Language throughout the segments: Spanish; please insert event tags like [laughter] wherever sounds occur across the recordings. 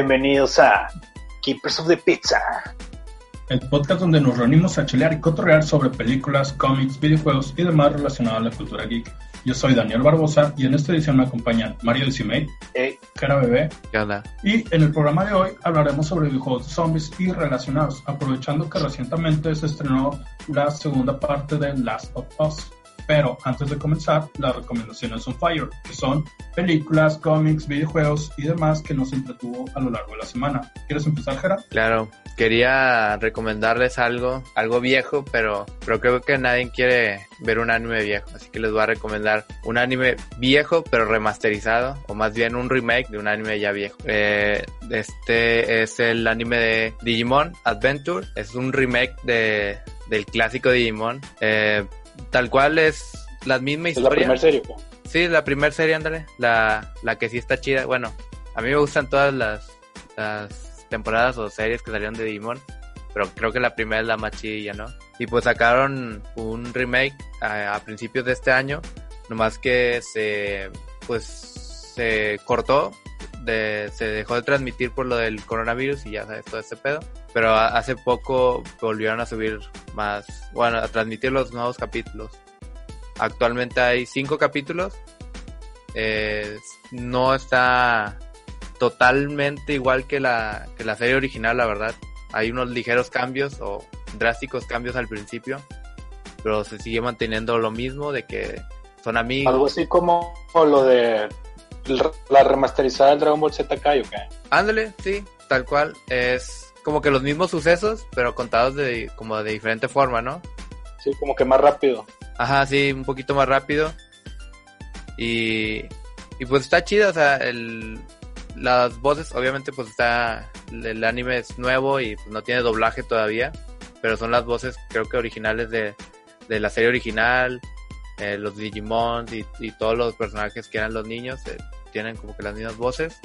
Bienvenidos a Keepers of the Pizza. El podcast donde nos reunimos a chilear y cotorrear sobre películas, cómics, videojuegos y demás relacionado a la cultura geek. Yo soy Daniel Barbosa y en esta edición me acompañan Mario Decimate, Hey, Cara Bebé, ¿Qué onda? y en el programa de hoy hablaremos sobre videojuegos de zombies y relacionados, aprovechando que recientemente se estrenó la segunda parte de Last of Us. Pero antes de comenzar, las recomendaciones on fire, que son películas, cómics, videojuegos y demás que nos entretuvo a lo largo de la semana. ¿Quieres empezar, Jera? Claro, quería recomendarles algo, algo viejo, pero, pero creo que nadie quiere ver un anime viejo, así que les voy a recomendar un anime viejo pero remasterizado, o más bien un remake de un anime ya viejo. Eh, este es el anime de Digimon Adventure, es un remake de, del clásico Digimon. Eh, tal cual es la misma es la historia. primera serie. ¿no? Sí, la primera serie, ándale. La, la que sí está chida. Bueno, a mí me gustan todas las, las temporadas o series que salieron de Digimon. Pero creo que la primera es la más chidilla, ¿no? Y pues sacaron un remake a, a principios de este año. Nomás que se, pues, se cortó. De, se dejó de transmitir por lo del coronavirus y ya sabes todo ese pedo. Pero hace poco volvieron a subir más, bueno, a transmitir los nuevos capítulos. Actualmente hay cinco capítulos. Eh, no está totalmente igual que la, que la serie original, la verdad. Hay unos ligeros cambios o drásticos cambios al principio. Pero se sigue manteniendo lo mismo de que son amigos. Algo así como lo de la remasterizada del Dragon Ball Z Kai. Ándale, sí, tal cual. Es como que los mismos sucesos, pero contados de como de diferente forma, ¿no? Sí, como que más rápido. Ajá, sí, un poquito más rápido. Y, y pues está chido, o sea, el, las voces, obviamente pues está, el anime es nuevo y pues, no tiene doblaje todavía, pero son las voces creo que originales de, de la serie original, eh, los Digimon y, y todos los personajes que eran los niños, eh, tienen como que las mismas voces.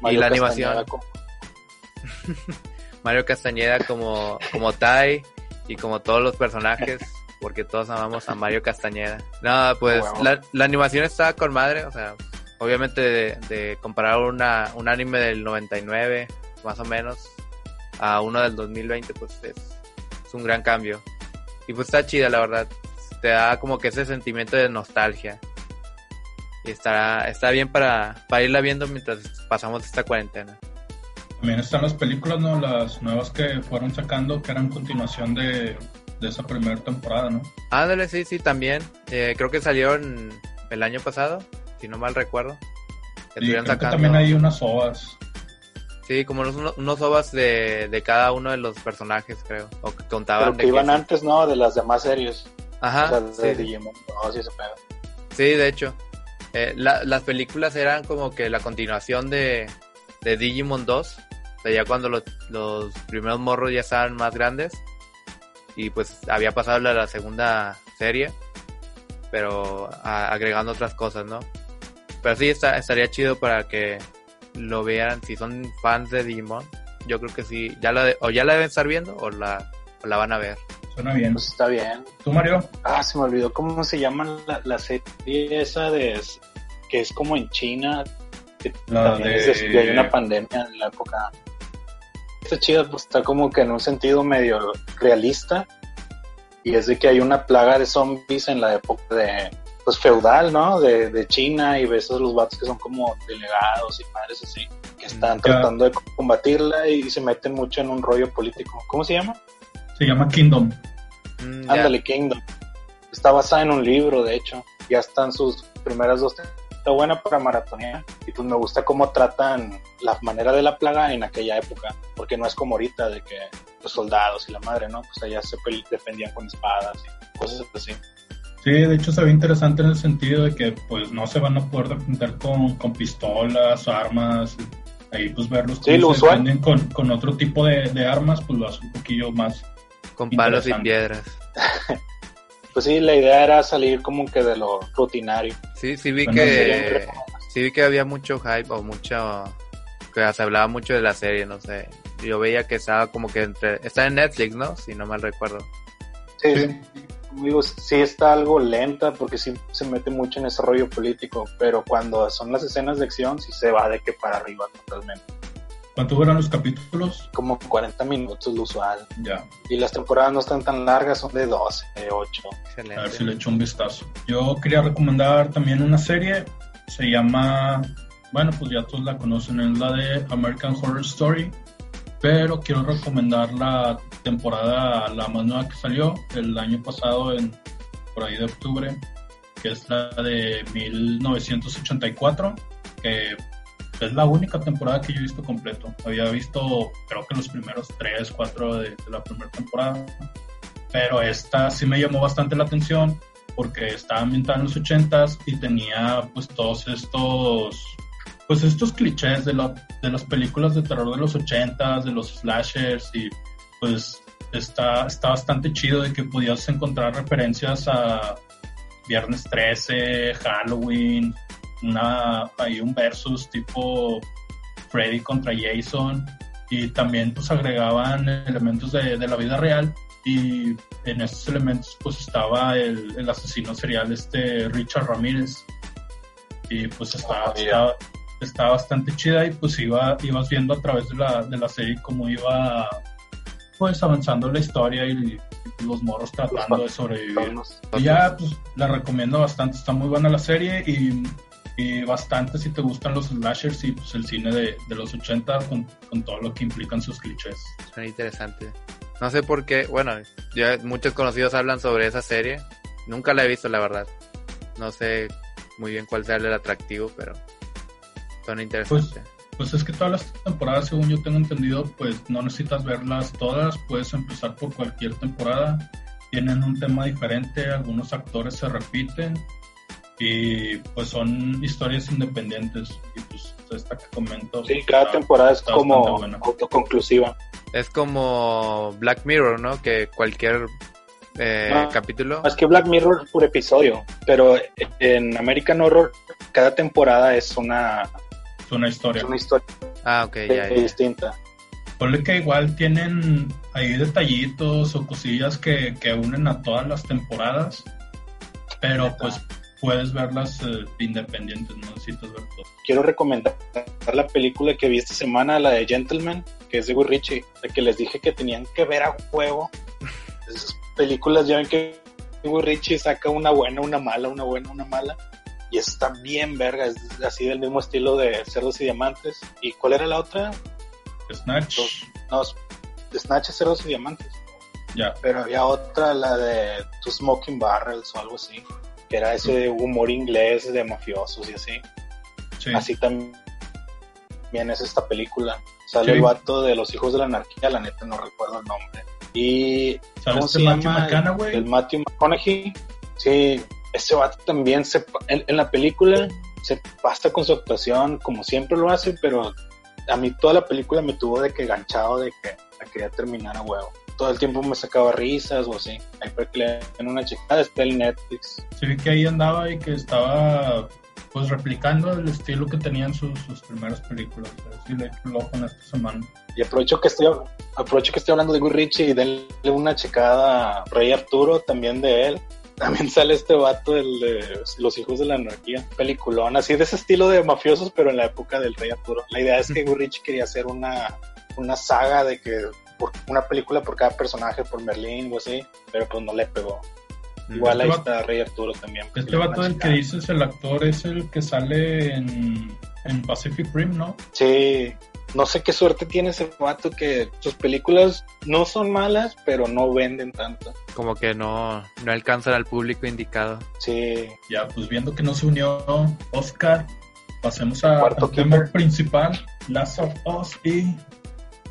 Mario la Castañeda animación. como- [laughs] Mario Castañeda como, como Tai y como todos los personajes, porque todos amamos a Mario Castañeda. No, pues Wow. la, la animación está con madre, o sea, obviamente de, de comparar una, un anime del 99, más o menos, a uno del 2020, pues es, es un gran cambio. Y pues está chida, la verdad. Te da como que ese sentimiento de nostalgia. Y está, está bien para, para irla viendo mientras pasamos esta cuarentena. También están las películas, ¿no? Las nuevas que fueron sacando, que eran continuación de, de esa primera temporada, ¿no? Ándale, sí, sí, también. Eh, creo que salieron el año pasado, si no mal recuerdo. Que que también hay unas ovas. Sí, como unos, unos- ovas de, de cada uno de los personajes, creo. O que contaban Pero de que iban antes, ¿no? De las demás series. Ajá, de sí, Digimon. No, sí se pega. sí, de hecho. Eh, la- las películas eran como que la continuación de, de Digimon 2. O sea, ya cuando los, los primeros morros ya estaban más grandes. Y pues había pasado la, la segunda serie. Pero a- agregando otras cosas, ¿no? Pero sí, está, estaría chido para que lo vean. Si son fans de Digimon, yo creo que sí. Ya la de- o ya la deben estar viendo o la, o la van a ver. Suena bien. Pues está bien. ¿Tú, Mario? Ah, se me olvidó cómo se llama la, la serie esa de que es como en China. Que La también de- es de- hay una pandemia en la época. Está chida, pues está como que en un sentido medio realista. Y es de que hay una plaga de zombies en la época de pues feudal, ¿no? De, de China y ves a los vatos que son como delegados y padres así, que están Ya. tratando de combatirla y se meten mucho en un rollo político. ¿Cómo se llama? Se llama Kingdom. Mm. Ándale, Kingdom. Está basada en un libro, de hecho. Ya están sus primeras dos está buena para maratonear. Y pues me gusta cómo tratan la manera de la plaga en aquella época, porque no es como ahorita de que los soldados y la madre, ¿no? Pues allá se defendían con espadas y cosas así. Sí, de hecho se ve interesante en el sentido de que pues no se van a poder defender con, con pistolas, armas, ahí pues verlos Sí, lo se con, con otro tipo de, de armas, pues lo hace un poquillo más. Con palos y piedras. [laughs] Pues sí, la idea era salir como que de lo rutinario. Sí, sí vi Bueno, que sí vi que había mucho hype o mucho que se hablaba mucho de la serie, no sé. Yo veía que estaba como que entre está en Netflix, ¿no? Si no mal recuerdo. Sí, Sí. sí. Digo, sí está algo lenta porque sí se mete mucho en ese rollo político, pero cuando son las escenas de acción sí se va de que para arriba totalmente. ¿Cuánto duran los capítulos? Como 40 minutos lo usual. Ya, Y las temporadas no están tan largas, son de 12, de 8. a ver si Excelente. le echo un vistazo. Yo quería recomendar también una serie, se llama, bueno, pues ya todos la conocen, es la de American Horror Story, pero quiero recomendar la temporada, la más nueva que salió el año pasado, en, por ahí de octubre, que es la de 1984, que es la única temporada que yo he visto completo. Había visto, creo que los primeros tres, cuatro de, de la primera temporada, pero esta sí me llamó bastante la atención porque estaba ambientada en los ochentas y tenía pues todos estos pues estos clichés de, la, de las películas de terror de los ochentas, de los slashers y pues está, está bastante chido de que podías encontrar referencias a Viernes 13, Halloween, una, hay un versus tipo Freddy contra Jason y también pues agregaban elementos de, de la vida real y en estos elementos pues estaba el, el asesino serial este Richard Ramírez y pues estaba, Oh, bastante chida y pues iba, ibas viendo a través de la, de la serie cómo iba pues avanzando la historia y, y los morros tratando de sobrevivir. Y ya, pues la recomiendo bastante, está muy buena la serie y, y bastante si te gustan los slashers y pues el cine de, de los 80 con, con todo lo que implican sus clichés. Suena interesante. No sé por qué, bueno, ya muchos conocidos hablan sobre esa serie. Nunca la he visto, la verdad. No sé muy bien cuál sea el atractivo, pero suena interesante. Pues es que todas las temporadas, según yo tengo entendido, pues no necesitas verlas todas, puedes empezar por cualquier temporada. Tienen un tema diferente, algunos actores se repiten y pues son historias independientes. Y pues esta que comento. Sí, cada está- temporada es como autoconclusiva. Es como Black Mirror, ¿no? Que cualquier eh, Ah, capítulo. Es que Black Mirror es por episodio, pero en American Horror cada temporada es una, Es una historia. es una historia Ah, ok, ya, ya. distinta. Ponle que igual tienen ahí detallitos o cosillas que, que unen a todas las temporadas, pero pues puedes verlas eh, independientes, no necesitas ver todo. Quiero recomendar la película que vi esta semana, la de Gentleman, que es de Guy Ritchie, de que les dije que tenían que ver a juego. [laughs] Esas películas ya ven que Guy Ritchie saca una buena, una mala, una buena, una mala. Y está bien verga, es así del mismo estilo de Cerdos y Diamantes. ¿Y cuál era la otra? Snatch. No, Snatch Cerdos y Diamantes. ya, Pero había otra, la de Two Smoking Barrels o algo así, que era ese humor inglés de mafiosos y así. sí. Así también es esta película. Sale Sí. el vato de los hijos de la anarquía, la neta no recuerdo el nombre. Y ¿Sale ¿cómo este se Matthew llama? El Matthew McConaughey. Sí, ese vato también se en, en la película se pasa con su actuación como siempre lo hace, pero a mí toda la película me tuvo de que ganchado de que la quería terminar a huevo. Todo el tiempo me sacaba risas o así. Ahí para que le den una checada está el Netflix. Sí vi que ahí andaba y que estaba pues replicando el estilo que tenían sus, sus primeras películas. Así le echo el ojo en esta semana. Y aprovecho que estoy aprovecho que estoy hablando de Guy Ritchie y denle una checada a Rey Arturo, también de él. [laughs] También sale este vato, el de Los Hijos de la Anarquía, peliculón, así de ese estilo de mafiosos, pero en la época del Rey Arturo. La idea es que Guy Ritchie quería hacer una, una saga de que por, una película por cada personaje, por Merlín o así, pero pues no le pegó. Igual ahí Este está Rey Arturo también. pues, Este vato del que dices, el actor, es el que sale en, en Pacific Rim, ¿no? Sí, no sé qué suerte tiene ese vato que sus películas no son malas, pero no venden tanto. Como que no, no alcanzan al público indicado. Sí. Ya, pues viendo que no se unió Oscar, pasemos a- al tema principal, Last of Us y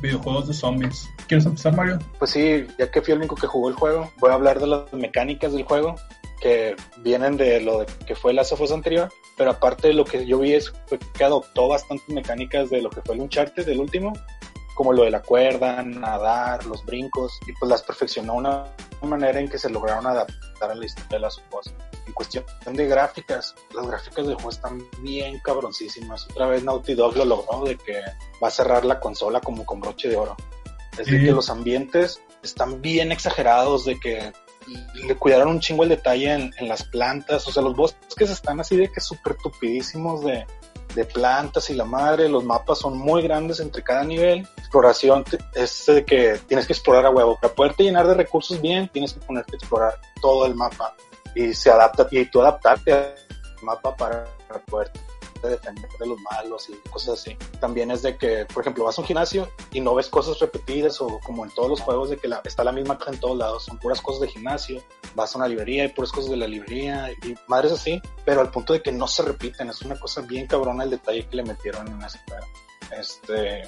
videojuegos de zombies. ¿Quieres empezar, Mario? Pues sí, ya que fui el único que jugó el juego, voy a hablar de las mecánicas del juego que vienen de lo de que fue Last of Us anterior, pero aparte de lo que yo vi es que adoptó bastantes mecánicas de lo que fue el Uncharted del último, como lo de la cuerda, nadar, los brincos, y pues las perfeccionó de una manera en que se lograron adaptar a la historia de Last of Us. En cuestión de gráficas, las gráficas del juego están bien cabroncísimas. Otra vez Naughty Dog lo logró de que va a cerrar la consola como con broche de oro. Es de Sí. que los ambientes están bien exagerados, de que le cuidaron un chingo el detalle en, en las plantas, o sea, los bosques están así de que súper tupidísimos de, de plantas y la madre, los mapas son muy grandes entre cada nivel, exploración es de que tienes que explorar a huevo, para poderte llenar de recursos bien, tienes que ponerte a explorar todo el mapa. Y se adapta, y tú adaptarte al mapa para, para poder defender de los malos y cosas así. También es de que, por ejemplo, vas a un gimnasio y no ves cosas repetidas o como en todos los juegos de que la- está la misma cosa en todos lados, son puras cosas de gimnasio, vas a una librería y puras cosas de la librería y madres así, pero al punto de que no se repiten, es una cosa bien cabrona el detalle que le metieron en juego. Este,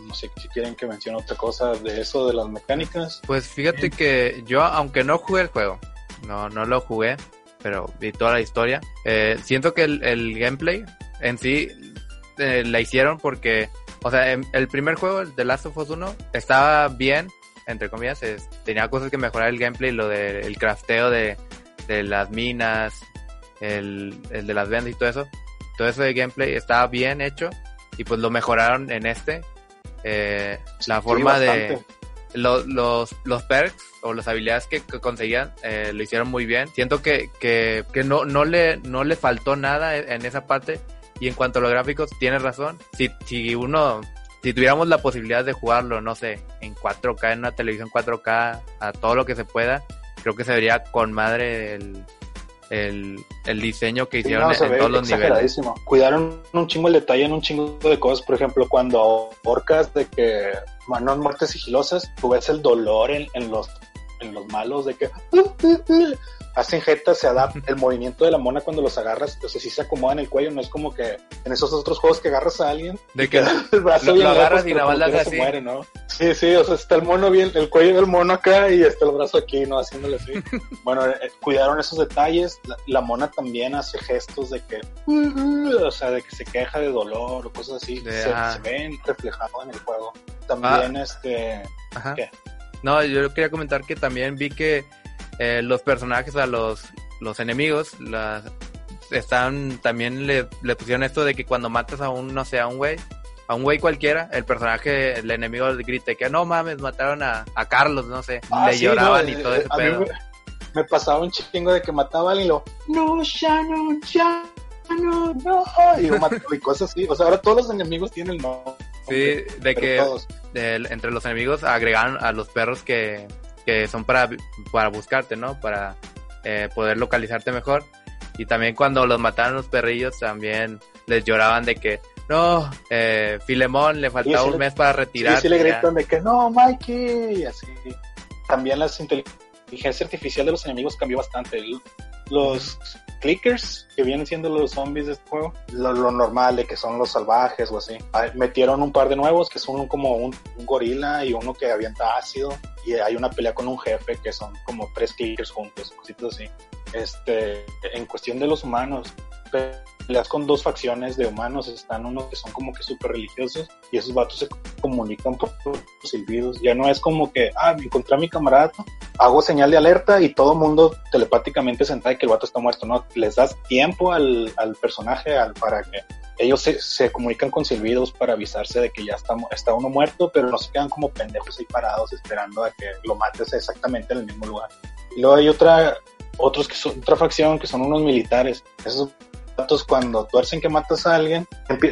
no sé si quieren que mencione otra cosa de eso, de las mecánicas. Pues fíjate que yo, aunque no jugué el juego, no, no lo jugué, pero vi toda la historia, eh, siento que el, el gameplay en sí eh, la hicieron porque, o sea, en- el primer juego, el de Last of Us 1, estaba bien, entre comillas, es- tenía cosas que mejorar el gameplay, lo del crafteo de, de las minas, el, el de las vendas y todo eso. Todo eso de gameplay estaba bien hecho y pues lo mejoraron en este. Eh, la Sí, forma de bastante. lo- los, los perks o las habilidades que, conseguían eh, lo hicieron muy bien. Siento que, que, que no, no, le, no le faltó nada en esa parte. Y en cuanto a los gráficos, tienes razón. Si, si uno, si tuviéramos la posibilidad de jugarlo, no sé, en 4K, en una televisión 4K, a todo lo que se pueda, creo que se vería con madre el, el, el diseño que Sí, hicieron no, en todos los niveles. Cuidaron un chingo el detalle en un chingo de cosas. Por ejemplo, cuando orcas de que manos muertes sigilosas, tú ves el dolor en, en los en los malos de que hacen jetas, se adapta el movimiento de la mona cuando los agarras, o sea, sí se acomoda en el cuello, no es como que en esos otros juegos que agarras a alguien De que el brazo lo- bien lo agarras y quiera haces se así. muere, ¿no? Sí, sí, o sea, está el mono bien, el cuello del mono acá y está el brazo aquí, ¿no? Haciéndole así. [laughs] bueno, eh, cuidaron esos detalles. La, la mona también hace gestos de que, o sea, de que se queja de dolor o cosas así. De- se, ah. se ven reflejados en el juego. También, este, Ajá. ¿Qué? No, yo quería comentar que también vi que eh, los personajes, a los, los enemigos, las, están, también le, le pusieron esto de que cuando matas a un, no sé, a un güey, a un güey cualquiera, el personaje, el enemigo grite que no mames, mataron a, a Carlos, no sé, ah, le sí, lloraban no, y eh, todo ese mí pedo. me, me pasaba un chingo de que mataba a alguien y lo, no, Shannon, no, y, lo mató, y cosas así. O sea, ahora todos los enemigos tienen el nombre. Sí, de que entre los enemigos agregaron a los perros que, que son para, para buscarte, ¿no? Para eh, poder localizarte mejor. Y también cuando los mataron los perrillos, también les lloraban de que, no, eh, Filemón le faltaba sí un mes para retirarse. sí le ya". gritan de que no, Mikey, y así. También la inteligencia artificial de los enemigos cambió bastante. Los clickers, que vienen siendo los zombies de este juego, lo, lo normal de que son los salvajes o así. Metieron un par de nuevos, que son como un, un gorila y uno que avienta ácido. Y hay una pelea con un jefe que son como tres clickers juntos, cositas así. Este, en cuestión de los humanos, peleas con dos facciones de humanos, están unos que son como que súper religiosos y esos vatos se comunican por silbidos. Ya no es como que, ah, me encontré a mi camarada, hago señal de alerta y todo mundo telepáticamente se entera que el vato está muerto, ¿no? Les das tiempo al, al personaje al, para que ellos se, se comunican con silbidos para avisarse de que ya está, está uno muerto, pero no se quedan como pendejos ahí parados esperando a que lo mates exactamente en el mismo lugar. Y luego hay otra, otros que son, otra facción que son unos militares. Esos cuando tuercen que matas a alguien,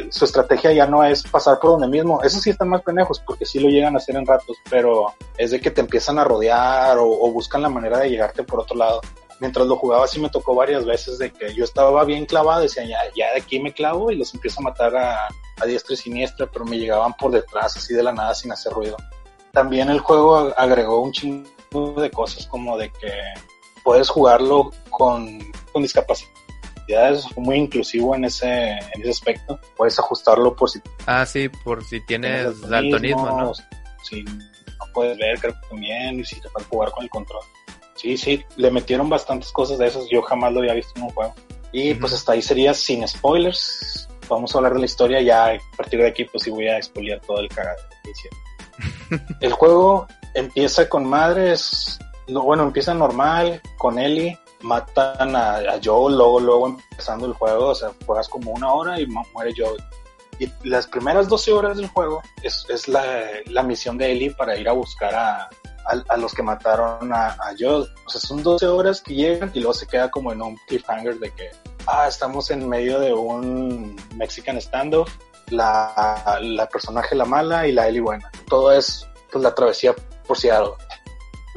su estrategia ya no es pasar por donde mismo. Esos sí están más pendejos porque sí lo llegan a hacer en ratos, pero es de que te empiezan a rodear o, buscan la manera de llegarte por otro lado. mientras lo jugaba sí me tocó varias veces de que yo estaba bien clavado, decía, ya, de aquí me clavo y los empiezo a matar a, a diestra y siniestra, pero me llegaban por detrás así de la nada sin hacer ruido. También el juego agregó un chingo de cosas como de que puedes jugarlo con, con discapacidades, fue muy inclusivo en ese, en ese aspecto. Puedes ajustarlo por si Ah, sí, por si tienes daltonismo, ¿no? Si no puedes ver, creo que también, y si te puedes jugar con el control. Sí, sí, le metieron bastantes cosas de esas, yo jamás lo había visto en un juego. Y pues hasta ahí sería sin spoilers. Vamos a hablar de la historia, ya a partir de aquí pues sí voy a expoliar todo el cagado que hicieron. [laughs] el juego empieza con madres, no, bueno, empieza normal, con Ellie, matan a, Joel, luego, luego empezando el juego, o sea, juegas como una hora y muere Joel. Y las primeras 12 horas del juego es, es la, la misión de Ellie para ir a buscar a, a, a los que mataron a, Joel. O sea, son 12 horas que llegan y luego se queda como en un cliffhanger de que, ah, estamos en medio de un Mexican standoff, la, la personaje la mala y la Ellie buena. Todo es pues la travesía por Seattle.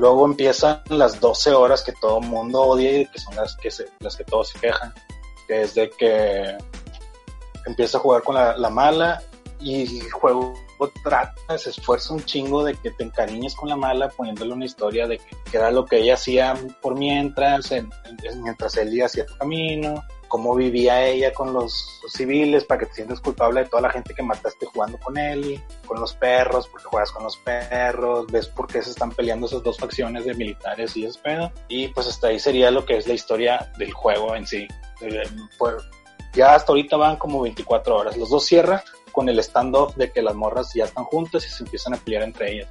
Luego empiezan las 12 horas que todo el mundo odia y que son las que, se, las que todos se quejan. Que es de que empieza a jugar con la, la mala y el juego trata, se esfuerza un chingo de que te encariñes con la mala poniéndole una historia de que, era lo que ella hacía por mientras, en, en, mientras él hacía su camino, cómo vivía ella con los, los, civiles para que te sientas culpable de toda la gente que mataste jugando con él, con los perros, porque juegas con los perros, ves por qué se están peleando esas dos facciones de militares y ese pedo. Y pues hasta ahí sería lo que es la historia del juego en sí. Ya hasta ahorita van como 24 horas. Los dos cierran con el stand-off de que las morras ya están juntas y se empiezan a pelear entre ellas.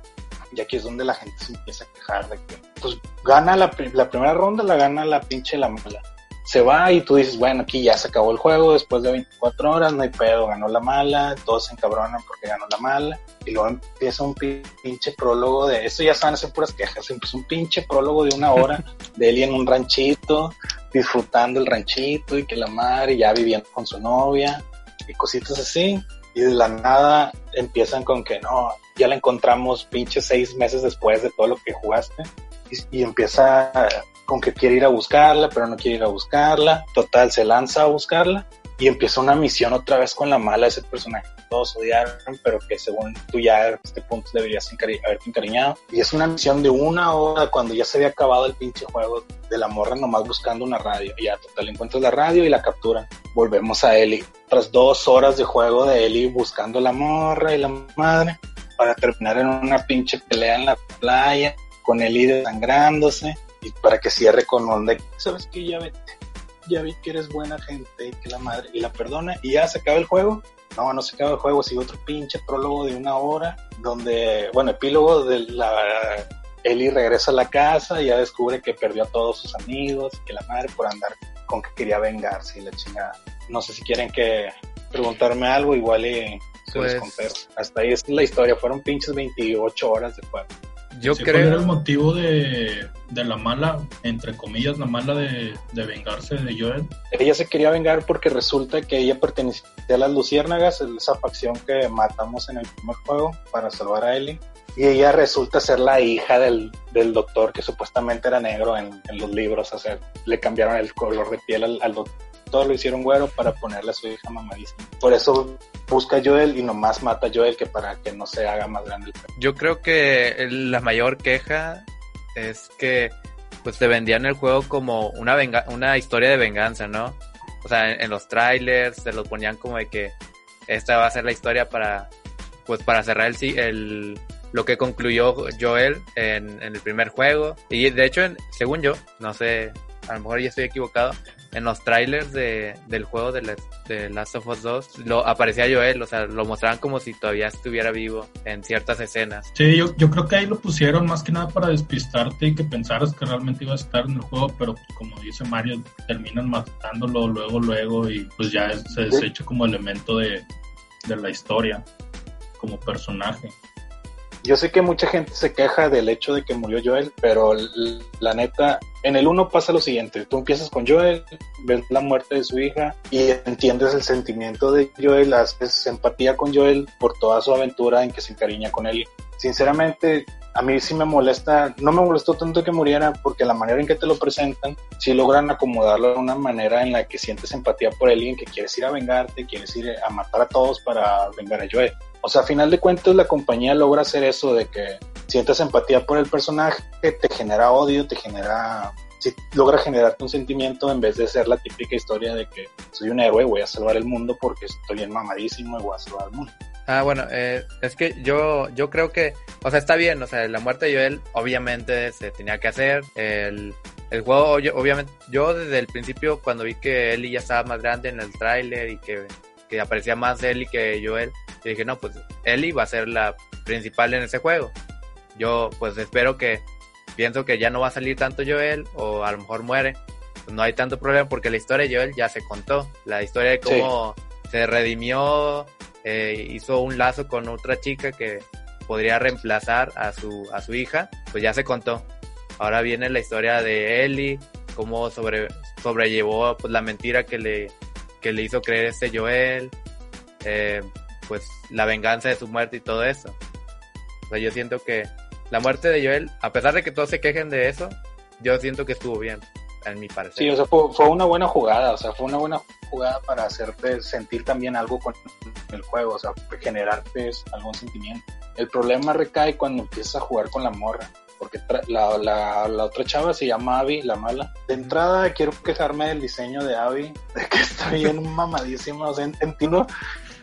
Y aquí es donde la gente se empieza a quejar de que, pues, gana la, la primera ronda, la gana la pinche la mala. Se va y tú dices, bueno, aquí ya se acabó el juego después de 24 horas, no hay pedo, ganó la mala, todos se encabronan porque ganó la mala. Y luego empieza un pinche prólogo de, esto ya saben hacer puras quejas, empieza un pinche prólogo de una hora [laughs] de él en un ranchito, disfrutando el ranchito y que la madre ya viviendo con su novia y cositas así y de la nada empiezan con que no, ya la encontramos pinche seis meses después de todo lo que jugaste y, y, empieza con que quiere ir a buscarla, pero no quiere ir a buscarla, total se lanza a buscarla y empieza una misión otra vez con la mala de ese personaje que todos odiaron, pero que según tú ya a este punto deberías encari haberte encariñado. Y es una misión de una hora cuando ya se había acabado el pinche juego de la morra nomás buscando una radio. Y ya total encuentras la radio y la capturan. Volvemos a Ellie. Tras dos horas de juego de Ellie buscando la morra y la madre para terminar en una pinche pelea en la playa con Ellie desangrándose y para que cierre con donde, ¿sabes que Ya vete ya vi que eres buena gente y que la madre, y la perdona, y ya se acaba el juego. No, no se acaba el juego, sigue otro pinche prólogo de una hora, donde, bueno, epílogo de la... Eli regresa a la casa y ya descubre que perdió a todos sus amigos, y que la madre por andar con que quería vengarse y la chingada. No sé si quieren que preguntarme algo, igual y se pues... los contesto. Hasta ahí es la historia, fueron pinches 28 horas de juego. Yo creo... ¿Cuál era el motivo de, de, la mala, entre comillas, la mala de, de, vengarse de Joel? Ella se quería vengar porque resulta que ella pertenecía a las Luciérnagas, esa facción que matamos en el primer juego para salvar a Ellie. Y ella resulta ser la hija del, del doctor que supuestamente era negro en, en, los libros. O sea, le cambiaron el color de piel al, al doctor todo lo hicieron güero para ponerle a su hija mamadísima. Por eso busca a Joel y nomás mata a Joel que para que no se haga más grande. Yo creo que la mayor queja es que pues te vendían el juego como una venga una historia de venganza, ¿no? O sea, en, los trailers se lo ponían como de que esta va a ser la historia para pues para cerrar el, lo que concluyó Joel en, en el primer juego. Y de hecho, según yo, no sé, a lo mejor ya estoy equivocado, en los trailers de, del juego de, de, Last of Us 2 lo, aparecía Joel, o sea, lo mostraban como si todavía estuviera vivo en ciertas escenas. Sí, yo, yo creo que ahí lo pusieron más que nada para despistarte y que pensaras que realmente iba a estar en el juego, pero pues, como dice Mario, terminan matándolo luego, luego y pues ya se desecha como elemento de, de la historia, como personaje. Yo sé que mucha gente se queja del hecho de que murió Joel, pero la neta, en el uno pasa lo siguiente, tú empiezas con Joel, ves la muerte de su hija y entiendes el sentimiento de Joel, haces empatía con Joel por toda su aventura en que se encariña con él. Sinceramente, a mí sí me molesta, no me molestó tanto que muriera porque la manera en que te lo presentan, sí logran acomodarlo de una manera en la que sientes empatía por alguien que quieres ir a vengarte, quieres ir a matar a todos para vengar a Joel. O sea, a final de cuentas la compañía logra hacer eso de que sientes empatía por el personaje, te genera odio, te genera sí logra generarte un sentimiento en vez de ser la típica historia de que soy un héroe, voy a salvar el mundo porque estoy bien mamadísimo y voy a salvar el mundo. Ah, bueno, eh, es que yo, yo creo que, o sea, está bien, o sea, la muerte de Joel obviamente se tenía que hacer. El, el juego, obviamente, yo desde el principio, cuando vi que Ellie ya estaba más grande en el tráiler y que, que aparecía más Ellie que Joel, yo dije, no, pues Ellie va a ser la principal en ese juego. Yo, pues espero que, pienso que ya no va a salir tanto Joel o a lo mejor muere. Pues no hay tanto problema porque la historia de Joel ya se contó. La historia de cómo se redimió eh, hizo un lazo con otra chica que podría reemplazar a su, a su hija, pues ya se contó. Ahora viene la historia de Ellie, cómo sobre, sobrellevó pues, la mentira que le, que le hizo creer este Joel, eh, pues la venganza de su muerte y todo eso. O sea, yo siento que la muerte de Joel, a pesar de que todos se quejen de eso, yo siento que estuvo bien, en mi parecer. Sí, o sea, fue, fue una buena jugada, o sea, fue una buena jugada para hacerte sentir también algo con el juego, o sea, generarte algún sentimiento. El problema recae cuando empiezas a jugar con la morra, porque la, la, la, otra chava se llama Abby, la mala. De entrada quiero quejarme del diseño de Abby, [laughs] de que está bien mamadísima, o sea, entiendo,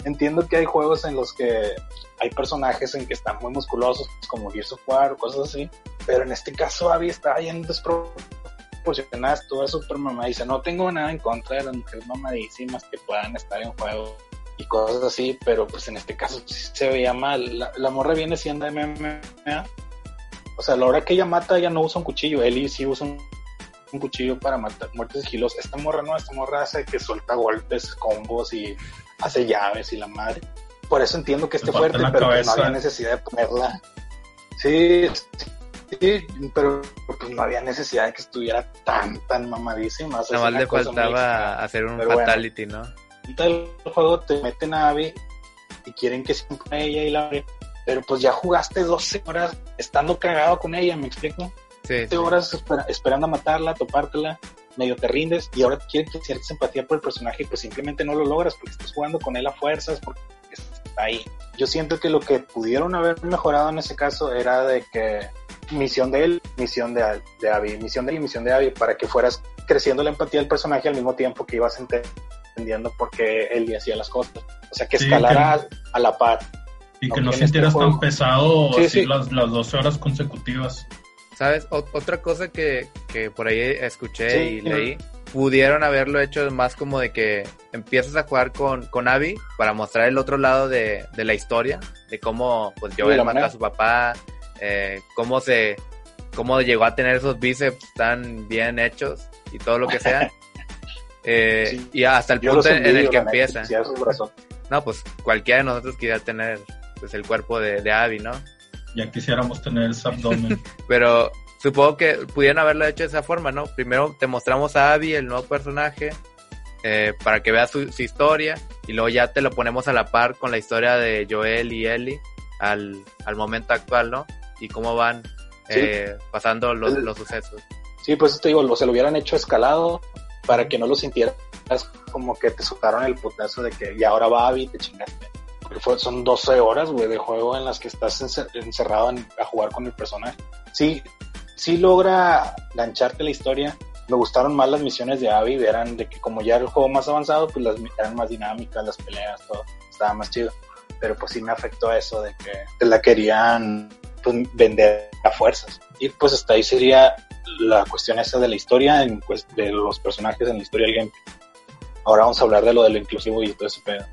entiendo que hay juegos en los que hay personajes en que están muy musculosos, como Gears of War o cosas así, pero en este caso Abby está bien desproporcionada, estuvo súper mamadísima. No tengo nada en contra de las mujeres mamadísimas que puedan estar en juego y cosas así, pero pues en este caso se veía mal. La, morra viene siendo MMA. O sea, a la hora que ella mata, ella no usa un cuchillo. Eli sí usa un, cuchillo para matar muertes sigilosas. Esta morra no, esta morra hace que suelta golpes, combos y hace llaves y la madre. Por eso entiendo que esté fuerte, pero pues no había necesidad de ponerla. Sí, sí, pero pues no había necesidad de que estuviera tan, tan mamadísima. Nada más le faltaba hacer un fatality, ¿no? el juego te meten a Abby y quieren que se con ella y la pero pues ya jugaste 12 horas estando cagado con ella, ¿me explico? Sí, 12 horas esperando a matarla, topártela, medio te rindes y ahora quieren que cierta empatía por el personaje y pues simplemente no lo logras porque estás jugando con él a fuerzas, porque está ahí. Yo siento que lo que pudieron haber mejorado en ese caso era de que misión de él, misión de, de Abby, misión de él y misión de Abby para que fueras creciendo la empatía del personaje al mismo tiempo que ibas entendiendo por qué él hacía las cosas. O sea, que escalara a la par. Y que no sintieras este tan pesado Las, las 12 horas consecutivas. ¿Sabes? otra cosa que, que, por ahí escuché y leí, pudieron haberlo hecho más como de que empiezas a jugar con, con Abby para mostrar el otro lado de, de la historia, de cómo pues Joel mata a su papá, eh, cómo se cómo llegó a tener esos bíceps tan bien hechos y todo lo que sea. [laughs] Eh, y hasta el punto en el que empieza. No, pues cualquiera de nosotros quisiera tener pues, el cuerpo de, de Abby, ¿no? Ya quisiéramos tener ese abdomen. [laughs] Pero supongo que pudieran haberlo hecho de esa forma, ¿no? Primero te mostramos a Abby, el nuevo personaje, eh, para que veas su, historia, y luego ya te lo ponemos a la par con la historia de Joel y Ellie al, al momento actual, ¿no? Y cómo van eh, pasando los, los, sucesos. Sí, pues te digo, lo, se lo hubieran hecho escalado, para que no lo sintieras como que te soltaron el putazo de que y ahora va y te chingaste. Porque son 12 horas, güey, de juego en las que estás encerrado a jugar con el personaje. Sí, sí logra gancharte la historia. Me gustaron más las misiones de Abby, eran de que como ya era el juego más avanzado, pues las eran más dinámicas, las peleas, todo, estaba más chido. Pero pues sí me afectó eso de que te la querían pues, vender a fuerzas. Y pues hasta ahí sería la cuestión esa de la historia, en, pues, de los personajes en la historia del gameplay. Ahora vamos a hablar de lo de lo inclusivo y todo ese pedo.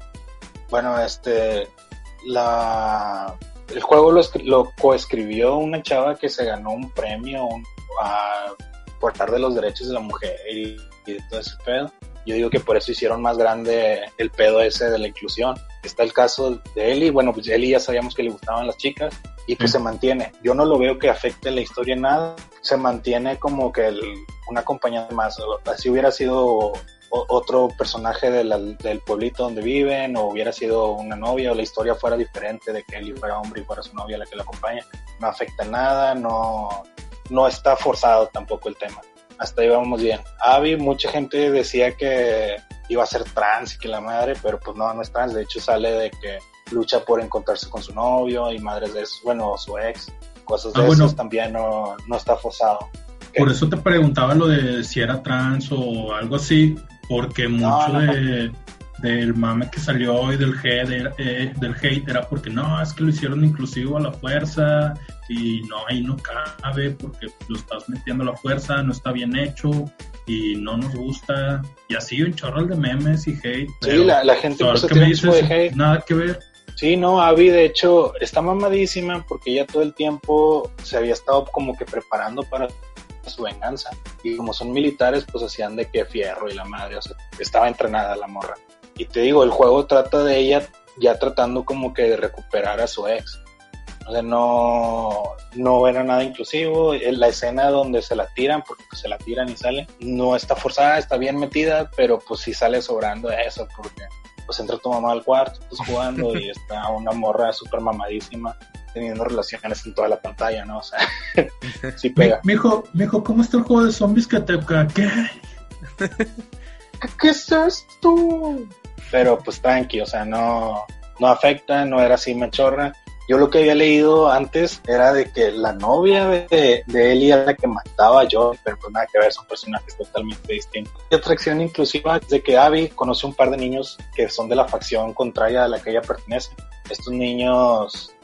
Bueno, este, la, el juego lo, lo coescribió una chava que se ganó un premio a, por de los derechos de la mujer y, y todo ese pedo. Yo digo que por eso hicieron más grande el pedo ese de la inclusión. Está el caso de Eli, bueno, pues Eli ya sabíamos que le gustaban las chicas y pues se mantiene. Yo no lo veo que afecte la historia en nada, se mantiene como que el, una compañía más, así hubiera sido otro personaje de la- del pueblito donde viven, o hubiera sido una novia, o la historia fuera diferente de que él fuera hombre y fuera su novia la que lo acompaña. No afecta nada, no, no está forzado tampoco el tema. Hasta ahí vamos bien. Abby, mucha gente decía que iba a ser trans y que la madre, pero pues no, no es trans. De hecho, sale de que lucha por encontrarse con su novio y madres de eso, bueno, su ex, cosas de Ah, bueno. esos también no, no está forzado. Por eso te preguntaba lo de si era trans o algo así, porque mucho no, no. de, del mame que salió hoy del hate, eh, del hate era porque no, es que lo hicieron inclusivo a la fuerza y no, ahí no cabe porque lo estás metiendo a la fuerza, no está bien hecho y no nos gusta. Y así un chorro de memes y hate. Sí, la, la gente que me dices, de hate. nada que ver. Sí, no, Abby de hecho está mamadísima porque ella todo el tiempo se había estado como que preparando para su venganza. Y como son militares, pues hacían de que fierro y la madre, o sea, estaba entrenada la morra. Y te digo, el juego trata de ella ya tratando como que de recuperar a su ex. O sea, no, no era nada inclusivo. La escena donde se la tiran, porque pues, se la tiran y sale, no está forzada, está bien metida, pero pues sí sale sobrando eso, porque pues entra tu mamá al cuarto, pues jugando y está una morra súper mamadísima teniendo relaciones en toda la pantalla, ¿no? O sea, [laughs] sí pega. mijo, mijo, ¿cómo está el juego de zombies que te... ¿Qué? ¿Qué es esto? Pero pues tranqui, o sea, no, no afecta, no era así machorra. Yo lo que había leído antes era de que la novia de, de Ellie era la que mataba a Joel, pero pues nada que ver, son personajes totalmente distintos. Y atracción inclusiva es de que Abby conoce un par de niños que son de la facción contraria a la que ella pertenece. Estos niños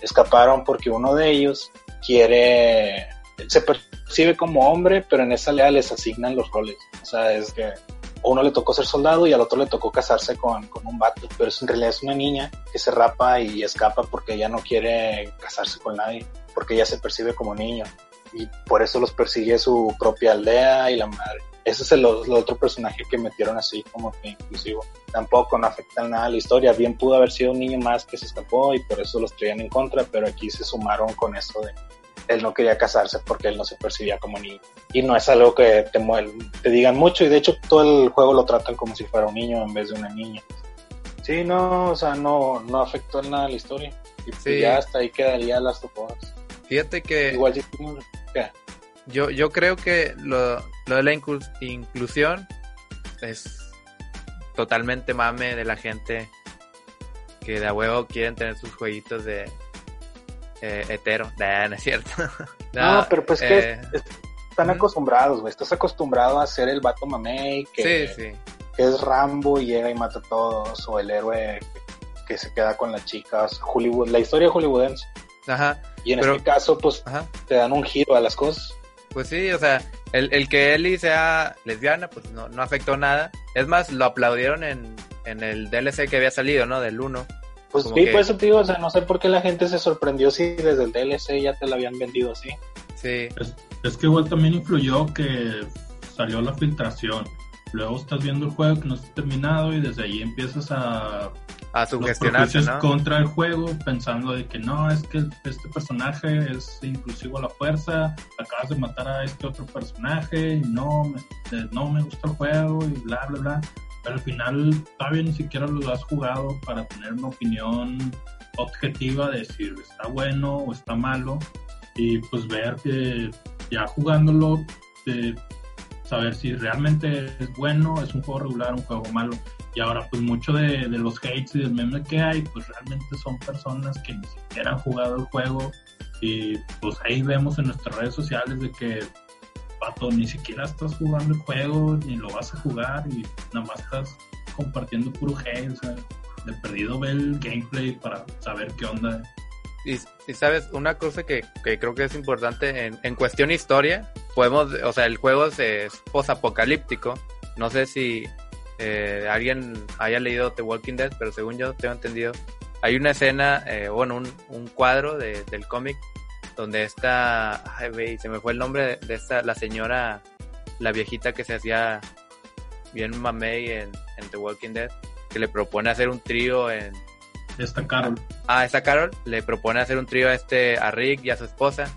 escaparon porque uno de ellos quiere, se percibe como hombre, pero en esa aldea les asignan los roles. O sea, es que a uno le tocó ser soldado y al otro le tocó casarse con, con un vato, pero en realidad es una niña que se rapa y escapa porque ella no quiere casarse con nadie, porque ella se percibe como niño y por eso los persigue su propia aldea y la madre. Ese es el, el otro personaje que metieron así como que inclusivo. Tampoco no afecta nada a la historia. Bien pudo haber sido un niño más que se escapó y por eso los traían en contra, pero aquí se sumaron con eso de él no quería casarse porque él no se percibía como niño. Y no es algo que te, te digan mucho y de hecho todo el juego lo tratan como si fuera un niño en vez de una niña. Sí, no, o sea, no, no afectó en nada la historia. Y pues Sí. ya hasta ahí quedaría las topadas. Fíjate que Igual. Yo, yo creo que lo, lo de la inclus- inclusión es totalmente mame de la gente que de a huevo quieren tener sus jueguitos de eh, hetero. Nah, no es cierto. [laughs] No, pero pues que eh, es- están acostumbrados, güey. Estás acostumbrado a ser el vato mamey que, Sí, sí. que es Rambo y llega y mata a todos, o el héroe que, que se queda con las chicas. Hollywood, la historia hollywoodense. Ajá, Y en Pero- este caso, pues ajá. te dan un giro a las cosas. Pues sí, o sea, el, el que Ellie sea lesbiana, pues no, no afectó nada. Es más, lo aplaudieron en, en el DLC que había salido, ¿no? Del 1. Pues Como sí, que- por eso te digo, o sea, no sé por qué la gente se sorprendió si desde el DLC ya te la habían vendido así. Sí, Es, es que igual también influyó que salió la filtración. Luego estás viendo el juego que no está terminado y desde ahí empiezas a a sugestionarse, ¿no? contra el juego pensando de que no, es que este personaje es inclusivo a la fuerza, acabas de matar a este otro personaje y no, me, eh, no me gusta el juego y bla, bla, bla. Pero al final todavía ni siquiera lo has jugado para tener una opinión objetiva de decir está bueno o está malo y pues ver que ya jugándolo, eh, saber si realmente es bueno, es un juego regular, un juego malo. Y ahora, pues mucho de, de los hates y del meme que hay, pues realmente son personas que ni siquiera han jugado el juego. Y pues ahí vemos en nuestras redes sociales de que, pato, ni siquiera estás jugando el juego, ni lo vas a jugar, y nada más estás compartiendo puro hate. O sea, de perdido ve el gameplay para saber qué onda. Y, y sabes, una cosa que, que creo que es importante en, en cuestión historia, podemos, o sea, el juego es, es posapocalíptico. No sé si eh, alguien haya leído The Walking Dead, pero según yo tengo entendido, hay una escena, eh, bueno, un, un cuadro de- del cómic donde está, ay, se me fue el nombre de, de esta, la señora, la viejita que se hacía bien mamey en, en The Walking Dead, que le propone hacer un trío en, Esta Carol. a esta Carol le propone hacer un trío a este a Rick y a su esposa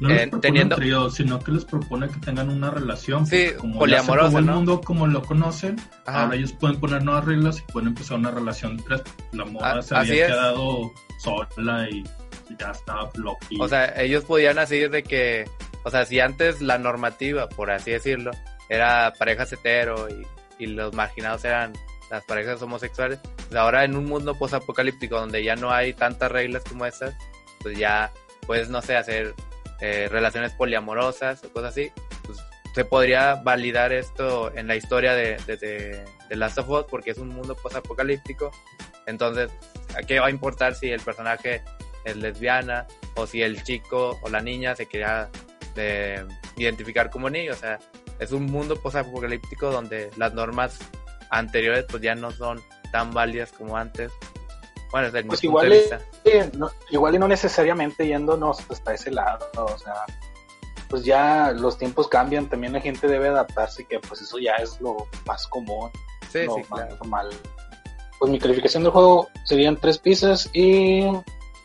No les Eh, propone teniendo- un trío, sino que les propone que tengan una relación. Sí, como poliamorosa, ¿no? el mundo como lo conocen, Ajá. ahora ellos pueden poner nuevas reglas y pueden empezar una relación de tres. La moda Ah, se había es. quedado sola y ya estaba Loki. O sea, ellos podían así de que, o sea, si antes la normativa, por así decirlo, era parejas hetero y, y los marginados eran las parejas homosexuales, pues ahora en un mundo posapocalíptico donde ya no hay tantas reglas como estas, pues ya puedes, no sé, hacer eh, relaciones poliamorosas o cosas así, pues se podría validar esto en la historia de, de, de- Last of Us porque es un mundo posapocalíptico, entonces, ¿a qué va a importar si el personaje es lesbiana o si el chico o la niña se quería eh, identificar como niño. O sea, es un mundo posapocalíptico donde las normas anteriores pues ya no son tan válidas como antes. Bueno, desde Pues igual, y- no- igual y no necesariamente yéndonos hasta ese lado, o sea, pues ya los tiempos cambian, también la gente debe adaptarse, que pues eso ya es lo más común, Sí, lo sí, más claro. normal. Pues mi calificación del juego serían tres piezas y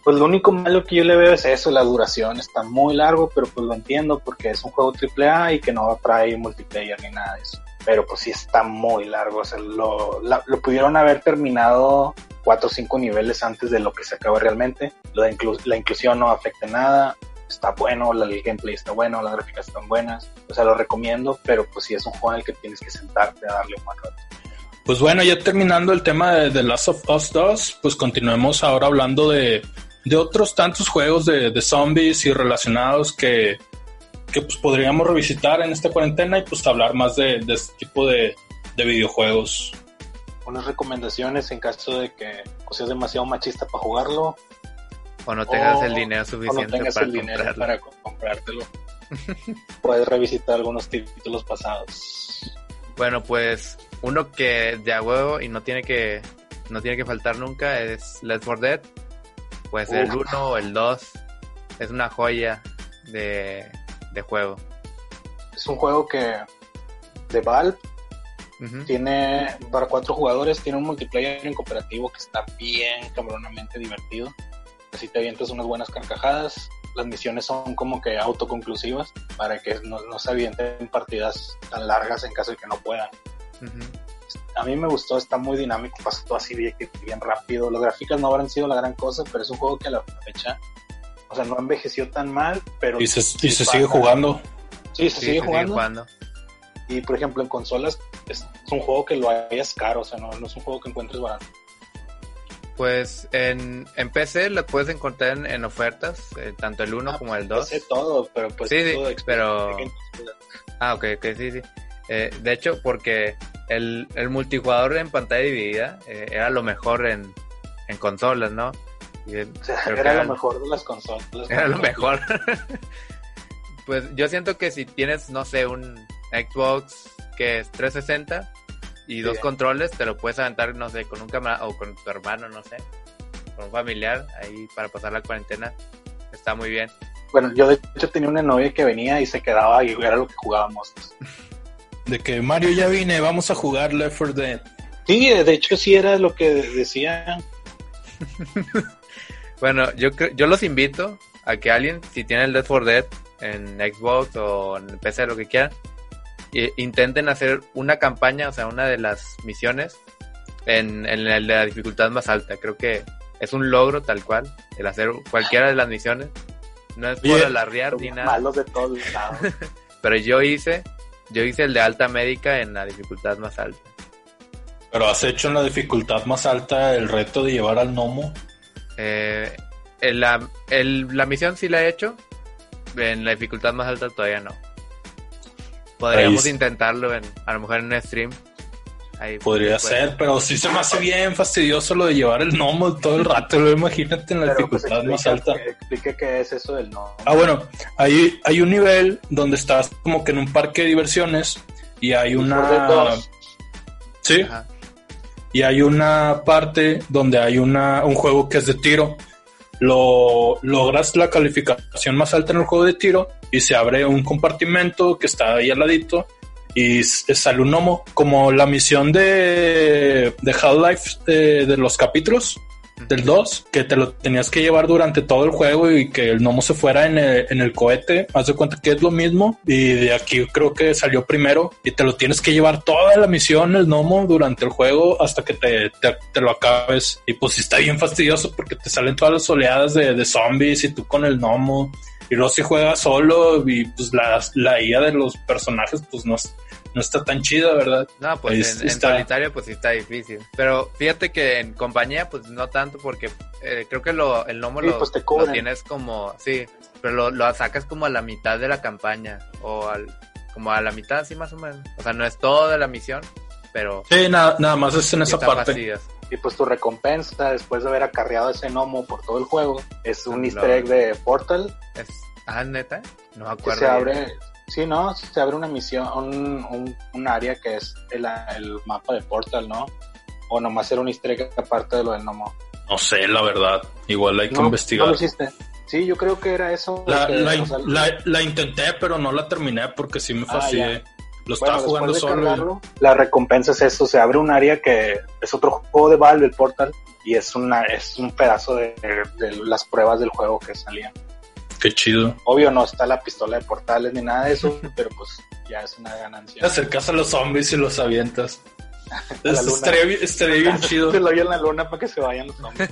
pues lo único malo que yo le veo es eso, la duración está muy largo, pero pues lo entiendo porque es un juego AAA y que no trae multiplayer ni nada de eso. Pero pues sí está muy largo, o sea, lo, lo pudieron haber terminado cuatro o cinco niveles antes de lo que se acaba realmente. La inclusión no afecta nada, está bueno, la- el gameplay está bueno, las gráficas están buenas, o sea, lo recomiendo, pero pues sí es un juego en el que tienes que sentarte a darle un buen. Pues bueno, ya terminando el tema de The Last of Us 2, pues continuemos ahora hablando de, de otros tantos juegos de, de zombies y relacionados que, que pues podríamos revisitar en esta cuarentena y pues hablar más de, de este tipo de, de videojuegos. unas recomendaciones en caso de que o seas demasiado machista para jugarlo O no tengas o- el dinero o no suficiente tengas para el dinero comprarlo. para co- comprártelo. Puedes revisitar algunos títulos pasados. Bueno, pues uno que de a huevo y no tiene que no tiene que faltar nunca es Left 4 Dead. Puede ser el Uf. 1 o el 2. Es una joya de, de juego. Es un juego que de Valve tiene para cuatro jugadores, tiene un multiplayer en cooperativo que está bien cabronamente divertido. Así te avientas unas buenas carcajadas. Las misiones son como que autoconclusivas para que no, no se avienten partidas tan largas en caso de que no puedan. A mí me gustó, está muy dinámico, pasó todo así bien, bien rápido. Las gráficas no habrán sido la gran cosa, pero es un juego que a la fecha, o sea, no envejeció tan mal, pero... Y se, sí y se sigue jugando. Sí, se Sí, sigue se jugando. jugando. Y por ejemplo, en consolas es, es un juego que lo hayas caro, o sea, no, no es un juego que encuentres barato. Pues en, en PC lo puedes encontrar en, en ofertas, eh, tanto el 1 Ah, como el Yo 2. sé todo, pero pues... Sí, sí, todo de pero-. Ah, ok, ok, sí, sí. Eh, de hecho, porque el, el multijugador en pantalla dividida eh, era lo mejor en, en consolas, ¿no? O sea, era lo mejor de las consolas. Era lo mejor. [laughs] pues yo siento que si tienes, no sé, un Xbox que es 360 y dos controles, te lo puedes aventar, no sé, con un camarada o con tu hermano, no sé, con un familiar, ahí para pasar la cuarentena. Está muy bien. Bueno, yo de hecho tenía una novia que venía y se quedaba y era lo que jugábamos. [laughs] De que Mario ya vine, vamos a jugar Left 4 Dead. Sí, de hecho sí era lo que decía. [laughs] Bueno, yo creo- yo los invito a que alguien, si tiene el Dead for Dead en Xbox o en PC, lo que quieran, i- intenten hacer una campaña, o sea, una de las misiones en, en el de la dificultad más alta. Creo que es un logro tal cual, el hacer cualquiera de las misiones. No es por alarrear ni Los nada, malos de todos lados. [laughs] pero yo hice, yo hice el de alta médica en la dificultad más alta. Pero has hecho en la dificultad más alta el reto de llevar al gnomo. Eh, en la, el- la misión sí la he hecho. En la dificultad más alta todavía no. Podríamos Ahí- intentarlo en, a lo mejor en un stream. Ahí Podría puede ser, pero sí se me hace bien fastidioso lo de llevar el gnomo todo el rato. Lo imagínate en la Pero pues dificultad más alta. explica qué es eso del no. Ah, bueno, hay, hay un nivel donde estás como que en un parque de diversiones y hay de una... Sí, Ajá. Y hay una parte donde hay una, un juego que es de tiro. Lo logras la calificación más alta en el juego de tiro y se abre un compartimento que está ahí al ladito y s- sale un gnomo como la misión de, de Half-Life eh, de los capítulos. Del 2, que te lo tenías que llevar durante todo el juego y que el gnomo se fuera en el, en el cohete. Haz de cuenta que es lo mismo. Y de aquí creo que salió primero y te lo tienes que llevar toda la misión, el gnomo, durante el juego hasta que te, te, te lo acabes. Y pues está bien fastidioso porque te salen todas las oleadas de, de zombies y tú con el gnomo. Y luego si juegas solo y pues la, la IA de los personajes pues no, no está tan chida, ¿verdad? No, pues en, en, solitario pues sí está difícil. Pero fíjate que en compañía pues no tanto porque eh, creo que lo, el gnomo Sí, lo, pues te lo cobran. tienes como, sí, pero lo, lo sacas como a la mitad de la campaña o al, como a la mitad, sí más o menos. O sea, no es toda la misión, pero Sí, nada, nada más es en esa parte. Y pues tu recompensa después de haber acarreado ese gnomo por todo el juego es un Claro. easter egg de Portal Es, ah, neta, no me que acuerdo. se abre, sí, ¿no? Se abre una misión, un, un, un área que es el, el mapa de Portal, ¿no? O nomás era un easter egg aparte de lo del gnomo. No sé, la verdad. Igual hay que no, investigar. ¿no lo hiciste? Sí, yo creo que era eso. La, que, la, o sea, la- la intenté, pero no la terminé porque sí me Ah, fastidié. Lo bueno, estaba jugando de solo. cargarlo, la recompensa es eso, se abre un área que es otro juego de Valve, el Portal, y es una es un pedazo de, de las pruebas del juego que salían. Qué chido. Obvio no está la pistola de portales ni nada de eso, [laughs] pero pues ya es una ganancia. Te acercas a los zombies y los avientas. [laughs] estaría, bien- estaría [laughs] bien chido. Se lo en la luna para que se vayan los zombies.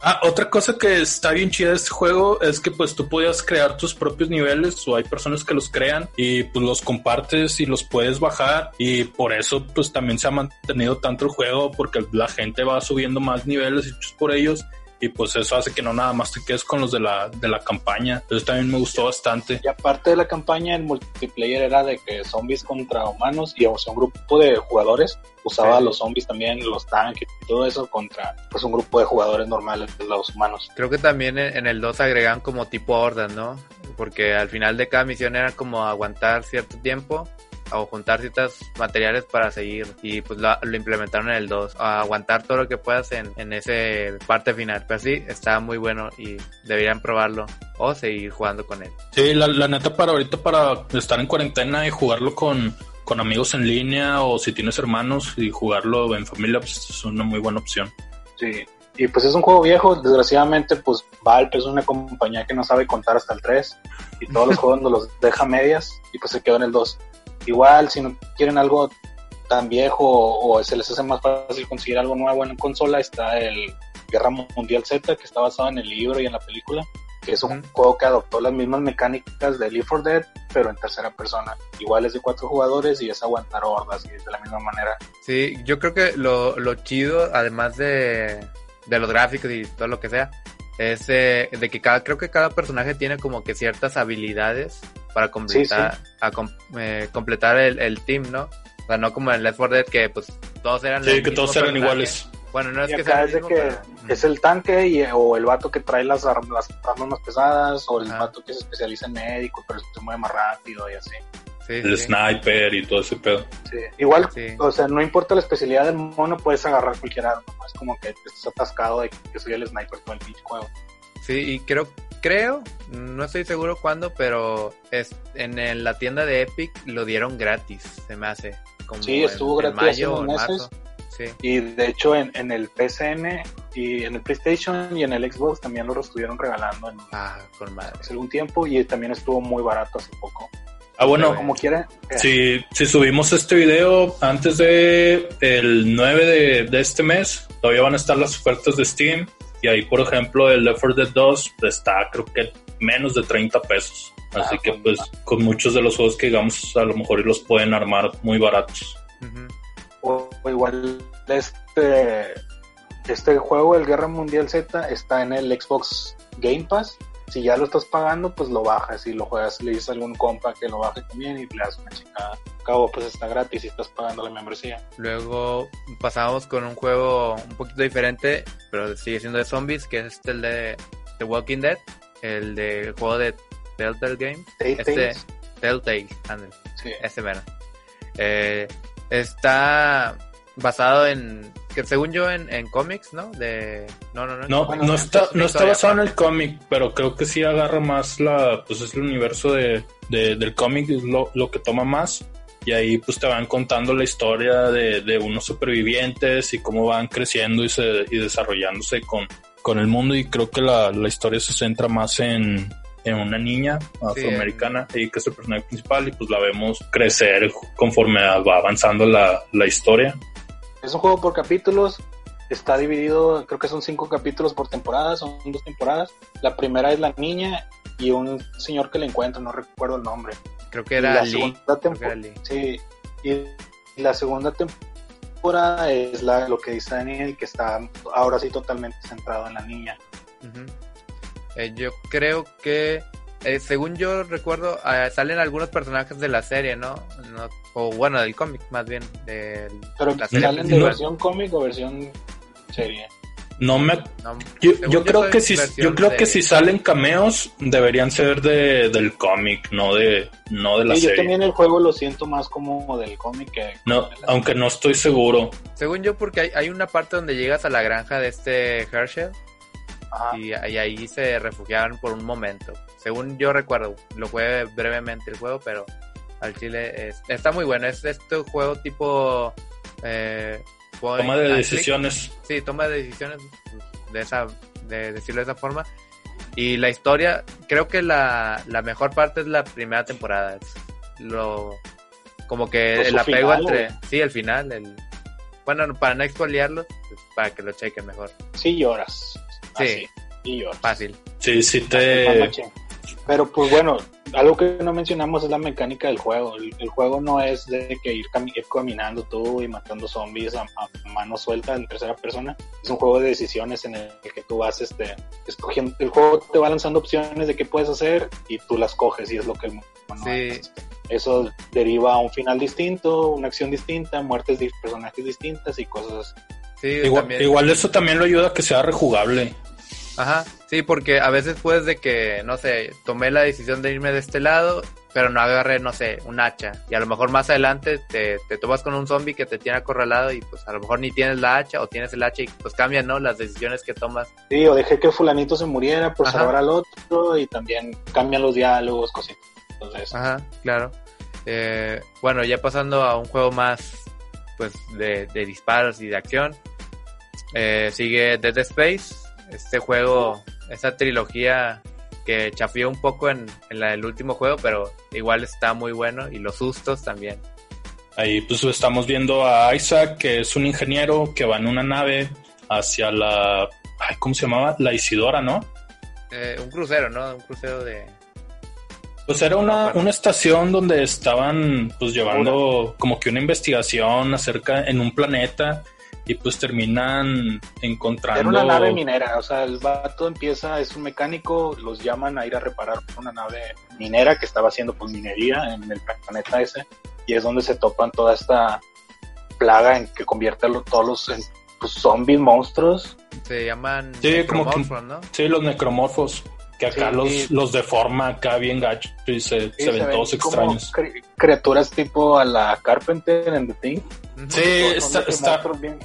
Ah, otra cosa que está bien chida de este juego es que pues tú podías crear tus propios niveles o hay personas que los crean y pues los compartes y los puedes bajar y por eso pues también se ha mantenido tanto el juego porque la gente va subiendo más niveles hechos por ellos y pues eso hace que no nada más te quedes con los de la, de la campaña. Eso también me gustó bastante. Y aparte de la campaña, el multiplayer era de que zombies contra humanos y o sea, un grupo de jugadores usaba Sí. a los zombies también, los tanques y todo eso contra pues un grupo de jugadores normales, los humanos. Creo que también en, en el 2 agregan como tipo hordas, ¿no? Porque al final de cada misión era como aguantar cierto tiempo o juntar ciertos materiales para seguir y pues lo, lo implementaron en el 2 a aguantar todo lo que puedas en, en ese parte final pero sí está muy bueno y deberían probarlo o seguir jugando con él Sí, la, la neta para ahorita para estar en cuarentena y jugarlo con, con amigos en línea o si tienes hermanos y jugarlo en familia pues es una muy buena opción. Sí. Y pues es un juego viejo, desgraciadamente pues Valve es una compañía que no sabe contar hasta el 3 y todos los [laughs] juegos nos los deja medias y pues se quedó en el 2. Igual si no quieren algo tan viejo o, o se les hace más fácil conseguir algo nuevo en consola está el Guerra Mundial Z que está basado en el libro y en la película que es un juego que adoptó las mismas mecánicas de Leave 4 Dead pero en tercera persona. Igual es de cuatro jugadores y es aguantar hordas y es de la misma manera. sí yo creo que lo, lo chido además de, de los gráficos y todo lo que sea es eh, de que cada creo que cada personaje tiene como que ciertas habilidades para completar a com- eh, completar el, el team no o sea no como en Left 4 Dead que pues todos eran Sí, que todos eran iguales. bueno no es y que sea es de el que mismo, pero- es el tanque y, o el vato que trae las, arm- las armas más pesadas o el Ah. vato que se especializa en médico pero se mueve más rápido y así. sí, El sí. sniper y todo ese pedo. Sí. Igual, Sí. o sea, no importa la especialidad del mono, puedes agarrar cualquier arma. Es como que estás atascado de que soy el sniper todo el pinche juego. Sí, y creo, creo, no estoy seguro cuándo, pero es en el- la tienda de Epic lo dieron gratis, se me hace. Como Sí, estuvo en, en gratis hace mayo o en unos meses. marzo. Sí, Y de hecho, en, en el PCN y en el PlayStation y en el Xbox también lo estuvieron regalando en ah, con madre. hace algún tiempo y también estuvo muy barato hace poco. Ah, bueno, Como quiera, eh, si, si subimos este video antes de el 9 de, de este mes, todavía van a estar las ofertas de Steam. Y ahí, por ejemplo, el Left 4 Dead 2 está, creo que menos de 30 pesos. Así Ah, que, pues, con muchos de los juegos que digamos, a lo mejor y los pueden armar muy baratos. O igual este este juego el Guerra Mundial Z está en el Xbox Game Pass si ya lo estás pagando pues lo bajas y lo juegas le dices a algún compa que lo baje también y le das una chingada Al cabo pues está gratis y estás pagando la membresía Luego pasamos con un juego un poquito diferente, pero sigue siendo de zombies, que es este el de The Walking Dead, el de juego de Telltale Games. Este, Telltales. Telltale. Sí. Ese mero. Eh, está basado en, que según yo, en, en cómics, ¿no? De, no, no, no. No, no es está, no está basado en el cómic, pero creo que sí agarra más la, pues es el universo de, de- del cómic, es lo, lo que toma más. y ahí pues te van contando la historia de, de unos supervivientes y cómo van creciendo y, se, y desarrollándose con, con el mundo y creo que la, la historia se centra más en, en una niña afroamericana y que es el personaje principal y pues la vemos crecer conforme va avanzando la, la historia. Es un juego por capítulos, está dividido, creo que son cinco capítulos por temporada, son dos temporadas. La primera es la niña y un señor que le encuentra, no recuerdo el nombre. Creo que era la Lee. segunda Creo tempo- que era Lee. Sí, y la segunda temporada es la, lo que dice Daniel, que está ahora sí totalmente centrado en la niña. Eh, yo creo que, eh, según yo recuerdo, eh, salen algunos personajes de la serie, ¿no? No- O bueno, del cómic, más bien. Del, Pero la serie ¿salen de versión cómic o versión serie? No me No, Yo, yo creo que si yo creo de- que si salen cameos deberían ser de, del cómic, no de no de la Sí, yo serie. también el juego lo siento más como del cómic que... No, de aunque no estoy seguro. Según yo, porque hay, hay una parte donde llegas a la granja de este Herschel. Y, y ahí se refugiaron por un momento. Según yo recuerdo, lo jugué brevemente el juego, pero al chile es- está muy bueno. Es este juego tipo... Eh, Toma de click. decisiones. Sí, toma de decisiones de esa, de decirlo de esa forma. Y la historia, creo que la, la mejor parte es la primera temporada. Es lo, como que el apego final, entre, güey. sí, el final, el, bueno, para no expoliarlo, pues, para que lo chequen mejor. Sí lloras. Sí. Así, sí lloras. Fácil. Sí, sí te. Pero pues bueno, algo que no mencionamos es la mecánica del juego. El, el juego no es de que ir, cami- ir caminando tú y matando zombies a, a mano suelta en tercera persona. Es un juego de decisiones en el que tú vas este, escogiendo. El juego te va lanzando opciones de qué puedes hacer y tú las coges y es lo que el Sí. hace. Eso deriva a un final distinto, una acción distinta, muertes de personajes distintas y cosas así. Sí, igual, también. igual eso también lo ayuda a que sea rejugable. Ajá, sí, porque a veces puedes de que, no sé, tomé la decisión de irme de este lado, pero no agarré, no sé, un hacha. Y a lo mejor más adelante te, te tomas con un zombie que te tiene acorralado y pues a lo mejor ni tienes la hacha o tienes el hacha y pues cambian, ¿no? Las decisiones que tomas. Sí, o dejé que fulanito se muriera por Ajá. salvar al otro y también cambian los diálogos, cositas. Entonces, Ajá, claro. Eh, bueno, ya pasando a un juego más, pues, de, de disparos y de acción. Eh, sigue Dead Space, este juego, esta trilogía que chafió un poco en, en la del último juego, pero igual está muy bueno y los sustos también. Ahí pues estamos viendo a Isaac, que es un ingeniero que va en una nave hacia la ay, ¿cómo se llamaba? La Isidora, ¿no? Eh, un crucero, ¿no? Un crucero de... Pues era una, una estación donde estaban pues llevando como que una investigación acerca en un planeta y pues terminan encontrando era una nave minera, o sea, el vato empieza, es un mecánico, los llaman a ir a reparar una nave minera que estaba haciendo pues minería en el planeta ese y es donde se topan toda esta plaga en que convierte a todos los en, pues, zombies, monstruos. Se llaman... Sí, como que- necromorphos, ¿no? Sí, los necromorfos, que acá Sí, los, y- los deforma acá bien gacho y se, Sí, se ven todos como extraños. cri- criaturas tipo a la Carpenter en The Thing. Sí, está, está, bien-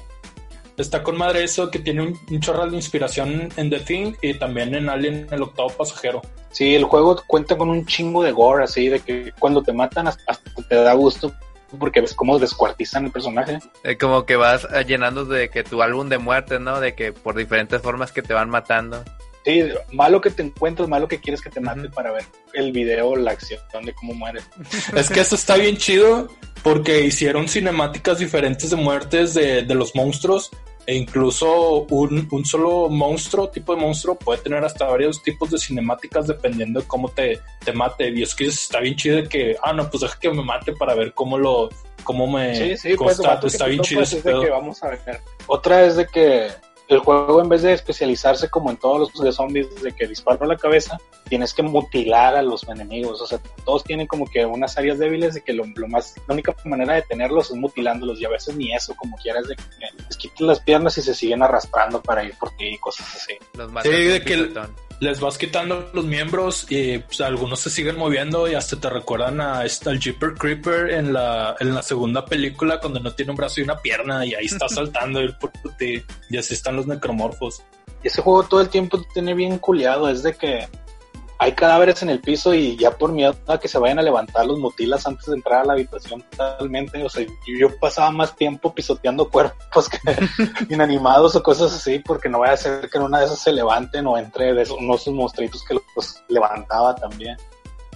está con madre eso que tiene un, un chorral de inspiración en The Thing y también en Alien el octavo pasajero. Sí, el juego cuenta con un chingo de gore, así, de que cuando te matan hasta, hasta te da gusto porque ves cómo descuartizan el personaje. Eh, como que vas eh, llenando de que tu álbum de muertes, ¿no? De que por diferentes formas que te van matando. Sí, malo que te encuentres, malo que quieres que te mate para ver el video, la acción de cómo mueres. Es que eso está bien chido porque hicieron cinemáticas diferentes de muertes de, de los monstruos e incluso un, un solo monstruo, tipo de monstruo, puede tener hasta varios tipos de cinemáticas dependiendo de cómo te, te mate. Y es que está bien chido de que, ah, no, pues deja que me mate para ver cómo lo, cómo me Sí, sí, cómo pues está, bien chido topas ese es de pedo. que vamos a ver. Otra es de que el juego en vez de especializarse como en todos los de zombies de que disparo a la cabeza, tienes que mutilar a los enemigos. O sea, todos tienen como que unas áreas débiles de que lo, lo más, la única manera de tenerlos es mutilándolos y a veces ni eso, como quieras, de que les quitas las piernas y se siguen arrastrando para ir por ti y cosas así. Los Sí, de que el-. Les vas quitando los miembros y pues, algunos se siguen moviendo y hasta te recuerdan a al Jeeper Creeper en la, en la segunda película cuando no tiene un brazo y una pierna y ahí está [laughs] saltando y, por ti. y así están los necromorfos. Y ese juego todo el tiempo te tiene bien culiado, es de que hay cadáveres en el piso y ya por miedo a que se vayan a levantar los mutilas antes de entrar a la habitación totalmente. O sea, yo pasaba más tiempo pisoteando [laughs] cuerpos que [laughs] inanimados o cosas así porque no vaya a ser que en una de esas se levanten o entre de esos, unos monstruitos que los levantaba también.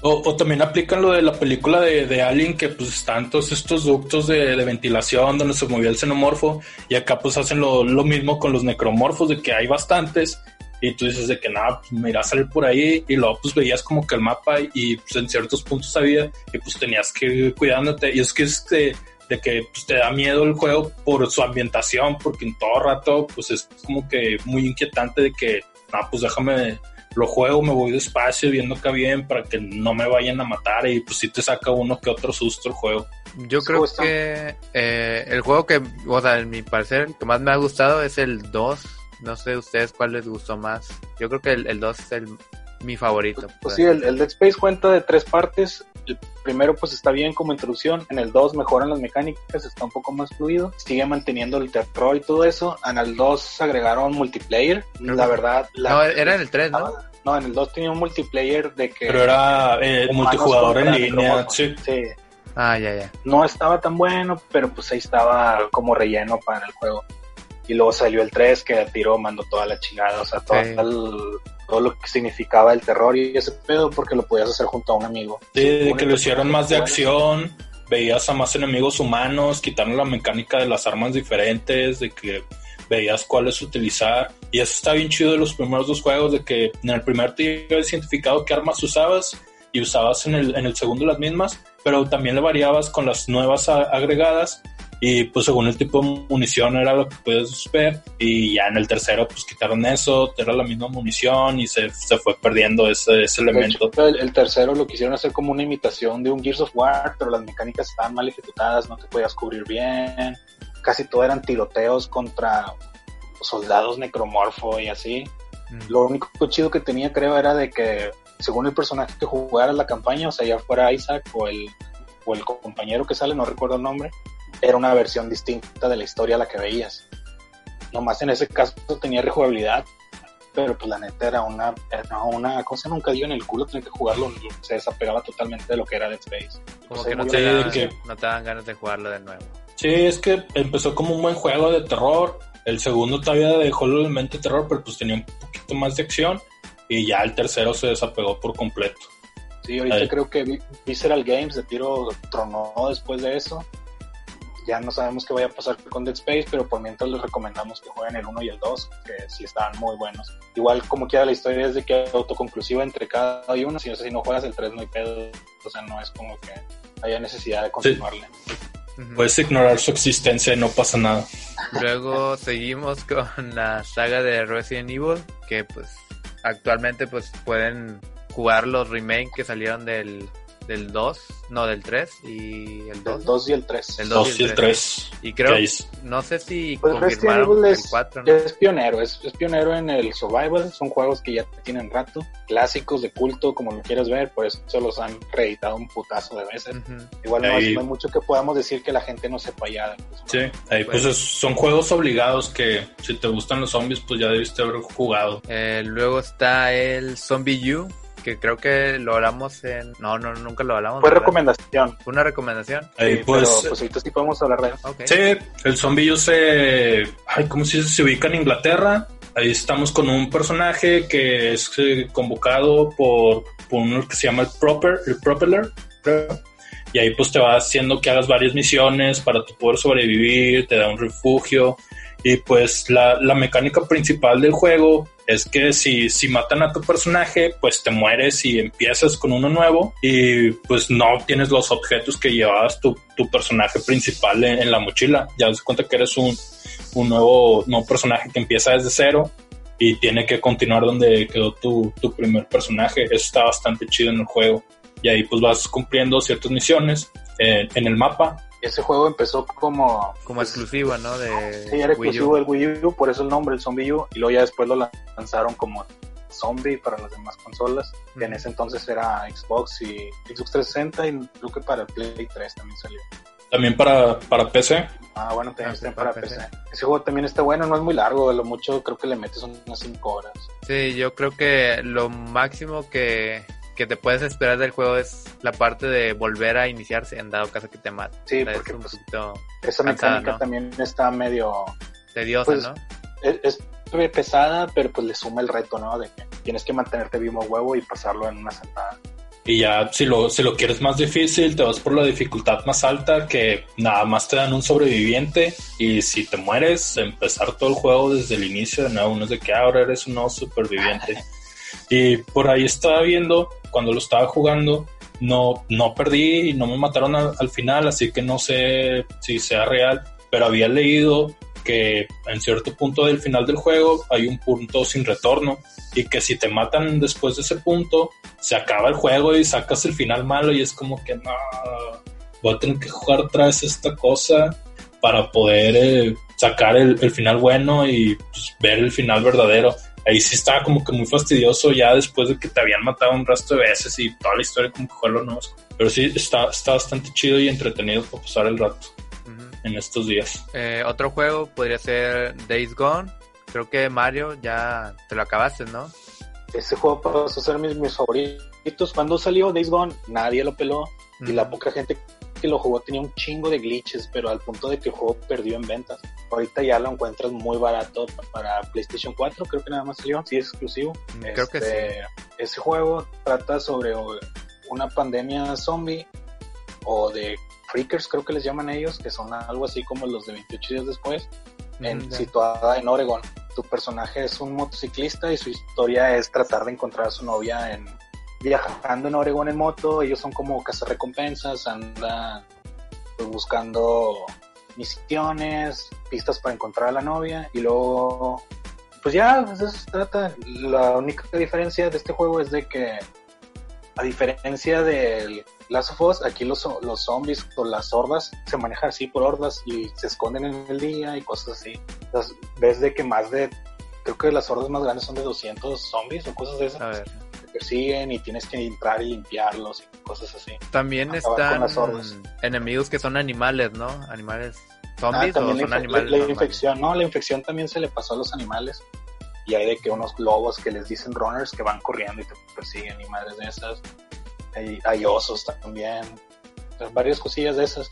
O, también aplican lo de la película de, de Alien, que pues están todos estos ductos de, ventilación donde se movía el xenomorfo, y acá pues hacen lo, lo, mismo con los necromorfos, de que hay bastantes, y tú dices de que nada, pues me irá a salir por ahí, y luego pues veías como que el mapa, y pues en ciertos puntos había, y pues tenías que ir cuidándote, y es que es de, de que pues, te da miedo el juego por su ambientación, porque en todo rato pues es como que muy inquietante de que, ah, pues déjame lo juego, me voy despacio, viendo que bien, para que no me vayan a matar y pues si te saca uno que otro susto el juego. Yo creo que eh, el juego que, o sea, en mi parecer, que más me ha gustado es el 2. No sé ustedes cuál les gustó más. Yo creo que el, 2 es el, mi favorito. Pues sí, el, el Dead Space cuenta de tres partes el primero pues está bien como introducción, en el 2 mejoran las mecánicas, está un poco más fluido, sigue manteniendo el terror y todo eso, en el 2 agregaron multiplayer, la verdad... no, era en el 3, ¿no? No, en el 2 tenía un multiplayer de que... Pero era eh, multijugador en línea, sí. Ah, ya, ya. No estaba tan bueno, pero pues ahí estaba como relleno para el juego. Y luego salió el 3 que tiró, mandó toda la chingada, o sea, todo el todo lo que significaba el terror y ese pedo porque lo podías hacer junto a un amigo. Sí, de que lo hicieron más de acción, veías a más enemigos humanos, quitaron la mecánica de las armas diferentes, de que veías cuáles utilizar. Y eso está bien chido de los primeros dos juegos, de que en el primer te habías identificado qué armas usabas y usabas en el, en el segundo las mismas, pero también le variabas con las nuevas agregadas y pues según el tipo de munición era lo que puedes ver y ya en el tercero pues quitaron eso, era la misma munición y se, se fue perdiendo ese, ese elemento. el, tercero lo quisieron hacer como una imitación de un Gears of War, pero las mecánicas estaban mal ejecutadas, no te podías cubrir bien, casi todo eran tiroteos contra soldados necromorfo y así. Mm. Lo único chido que tenía creo era de que según el personaje que jugara la campaña, o sea ya fuera Isaac o el, o el compañero que sale, no recuerdo el nombre, era una versión distinta de la historia a la que veías. Nomás en ese caso tenía rejugabilidad, pero pues la neta era una, una cosa nunca dio en el culo, tenía que jugarlo, se desapegaba totalmente de lo que era Dead Space. Como que no te, que no te daban ganas de jugarlo de nuevo. Sí, es que empezó como un buen juego de terror, el segundo todavía dejó el mente de terror, pero pues tenía un poquito más de acción, y ya el tercero se desapegó por completo. Sí, ahorita creo que Visceral Games de tiro tronó después de eso ya no sabemos qué vaya a pasar con Dead Space, pero por mientras les recomendamos que jueguen el 1 y el 2, que sí están muy buenos. Igual como quiera la historia es de que autoconclusiva entre cada uno, si no, si no juegas el 3 no hay pedo, o sea, no es como que haya necesidad de continuarle. Puedes ignorar su existencia y no pasa nada. Luego seguimos con la saga de Resident Evil, que pues actualmente pues pueden jugar los remakes que salieron del del 2, no, del 3 y el 2. El 2 y el 3. El 2 y el 3. Y creo, no sé si pues confirmaron el 4. ¿no? Es pionero, es, es, pionero en el survival, son juegos que ya tienen rato, clásicos de culto, como lo quieras ver, por eso los han reeditado un putazo de veces. Igual no, hay mucho que podamos decir que la gente no sepa ya. Pues, sí, ahí pues, pues son juegos obligados que si te gustan los zombies, pues ya debiste haber jugado. Eh, luego está el Zombie U que creo que lo hablamos en... No, no, nunca lo hablamos. Fue recomendación. ¿Fue una recomendación? pues, pero, pues ahorita sí podemos hablar de eso. Sí, el zombie se... Ay, ¿cómo se dice? Se ubica en Inglaterra. Ahí estamos con un personaje que es eh, convocado por, por uno que se llama el Proper, el Propeller, Y ahí pues te va haciendo que hagas varias misiones para tu poder sobrevivir, te da un refugio. Y pues la, la mecánica principal del juego es que si, si matan a tu personaje, pues te mueres y empiezas con uno nuevo y pues no tienes los objetos que llevabas tu, tu personaje principal en, la mochila. Ya das cuenta que eres un, un nuevo, nuevo personaje que empieza desde cero y tiene que continuar donde quedó tu, tu primer personaje. Eso está bastante chido en el juego. Y ahí pues vas cumpliendo ciertas misiones en, en el mapa ese juego empezó como... Como exclusivo, ¿no? De sí, era exclusivo del Wii U, por eso el nombre, el Zombie U, y luego ya después lo lanzaron como Zombie para las demás consolas, que en ese entonces era Xbox y Xbox 360 y creo que para el Play 3 también salió. También para, para PC, Ah, bueno, también Ah, está para para PC. PC. Ese juego también está bueno, no es muy largo, lo mucho creo que le metes unas 5 horas. Sí, yo creo que lo máximo que, que te puedes esperar del juego es la parte de volver a iniciarse en dado caso que te mate. Sí, O sea, porque es un pues, poquito esa Cansada, mecánica ¿no? también está medio... tediosa, pues, ¿no? Es, es pesada, pero pues le suma el reto, ¿no? De que tienes que mantenerte vivo a huevo y pasarlo en una sentada. Y ya, si lo, si lo quieres más difícil, te vas por la dificultad más alta, que nada más te dan un sobreviviente. Y si te mueres, empezar todo el juego desde el inicio de nuevo. No es de que ahora eres un nuevo superviviente. [laughs] y por ahí estaba viendo, cuando lo estaba jugando, no, no perdí y no me mataron al, al final, así que no sé si sea real. Pero había leído que en cierto punto del final del juego hay un punto sin retorno y que si te matan después de ese punto se acaba el juego y sacas el final malo y es como que no voy a tener que jugar otra vez esta cosa para poder eh, sacar el, el final bueno y pues, ver el final verdadero ahí sí estaba como que muy fastidioso ya después de que te habían matado un resto de veces y toda la historia como que jugarlo no pero sí está, está bastante chido y entretenido para pasar el rato en estos días Eh, otro juego podría ser Days Gone. Creo que Mario ya te lo acabaste, ¿no? Ese juego pasó a ser mis, mis favoritos. Cuando salió Days Gone, nadie lo peló. Y la poca gente que lo jugó tenía un chingo de glitches, pero al punto de que el juego perdió en ventas. Ahorita ya lo encuentras muy barato para PlayStation 4, creo que nada más salió, sí es exclusivo. Mm, Creo que Este, Ese juego trata sobre una pandemia zombie o de freakers, creo que les llaman ellos, que son algo así como los de 28 días después, en- Ujú, ya. situada en Oregon. Tu personaje es un motociclista y su historia es tratar de encontrar a su novia en viajando en Oregon en moto. Ellos son como cazarrecompensas, andan pues, buscando misiones, pistas para encontrar a la novia y luego pues ya pues, eso se trata. La única diferencia de este juego es de que a diferencia del Last of Us, aquí los, los zombies o las hordas se manejan así por hordas y se esconden en el día y cosas así. Entonces, ves de que más de, creo que las hordas más grandes son de 200 zombies o cosas de esas. Persiguen y tienes que entrar y limpiarlos y cosas así. También Acabar están enemigos que son animales, ¿no? Animales Ah, zombies o la, son animales la- infección, no, la infección también se le pasó a los animales. Y hay de que unos globos que les dicen runners que van corriendo y te persiguen y madres de esas. Hay, hay osos también. Varias cosillas de esas.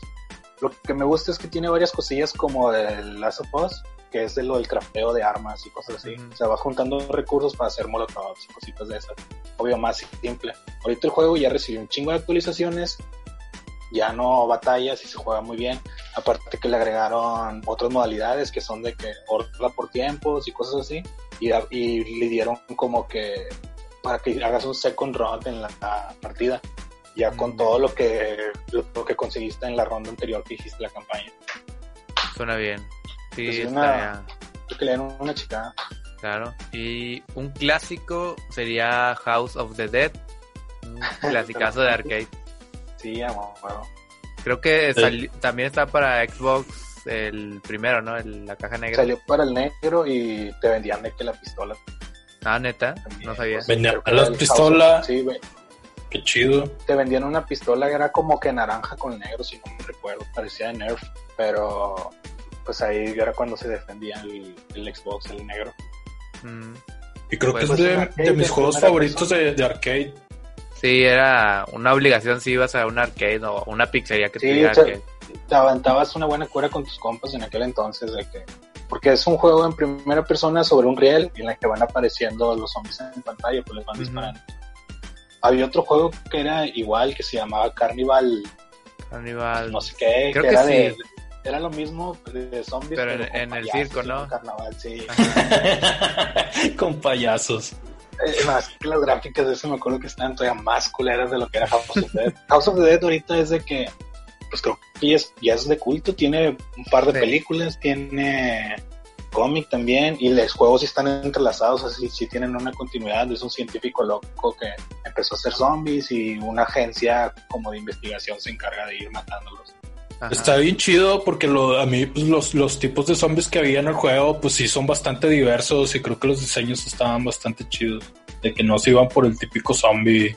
Lo que me gusta es que tiene varias cosillas como el Last of Us, que es de lo del crafteo de armas y cosas así. O sea, va juntando recursos para hacer molotovs y cositas de esas. Obvio, más simple. Ahorita el juego ya recibió un chingo de actualizaciones. Ya no batallas y se juega muy bien. Aparte que le agregaron otras modalidades que son de que horda por tiempos y cosas así. Y, y le dieron como que para que hagas un second round en la partida. Ya con Mm. todo lo que, lo que conseguiste en la ronda anterior que hiciste la campaña. Suena bien. Sí, Es estaría- una- Creo que le dieron una chica. claro. Y un clásico sería House of the Dead. Un [laughs] clasicazo de arcade. Sí, a huevo. Creo que también está para Xbox el primero, ¿no? El- la caja negra. Salió para el negro y te vendían de que la pistola. Ah, neta, también, no sabía. pues, Vendían creo que la era el pistola. House of- Sí, güey. Qué chido. te vendían una pistola que era como que naranja con negro, si no me recuerdo, parecía de Nerf, pero pues ahí era cuando se defendía el, el Xbox, el negro. Mm. Y creo Pues, que es de, un arcade de mis de juegos favoritos de, de arcade. Sí, era una obligación si ibas a un arcade o una pizzería que Sí, sea, arcade. Te aventabas una buena cura con tus compas en aquel entonces, de que porque es un juego en primera persona sobre un riel en el que van apareciendo los zombies en pantalla, pues les van disparando. Había otro juego que era igual, que se llamaba Carnival, Carnival. no sé qué, Creo que, que era sí. de, era lo mismo de zombies, Pero en- con en el circo, ¿no? Carnaval, sí. [laughs] Con payasos. Eh, más que las gráficas de ese me acuerdo que estaban todavía más culeras de lo que era House of the Dead. [laughs] House of the Dead ahorita es de que, pues creo que ya es, ya es de culto, tiene un par de Sí. películas, tiene cómic también, y los juegos sí están entrelazados, así sí tienen una continuidad, es un científico loco que empezó a hacer zombies y una agencia como de investigación se encarga de ir matándolos. Ajá. Está bien chido porque lo, a mí pues, los, los tipos de zombies que había en el juego pues sí son bastante diversos y creo que los diseños estaban bastante chidos. De que no se iban por el típico zombie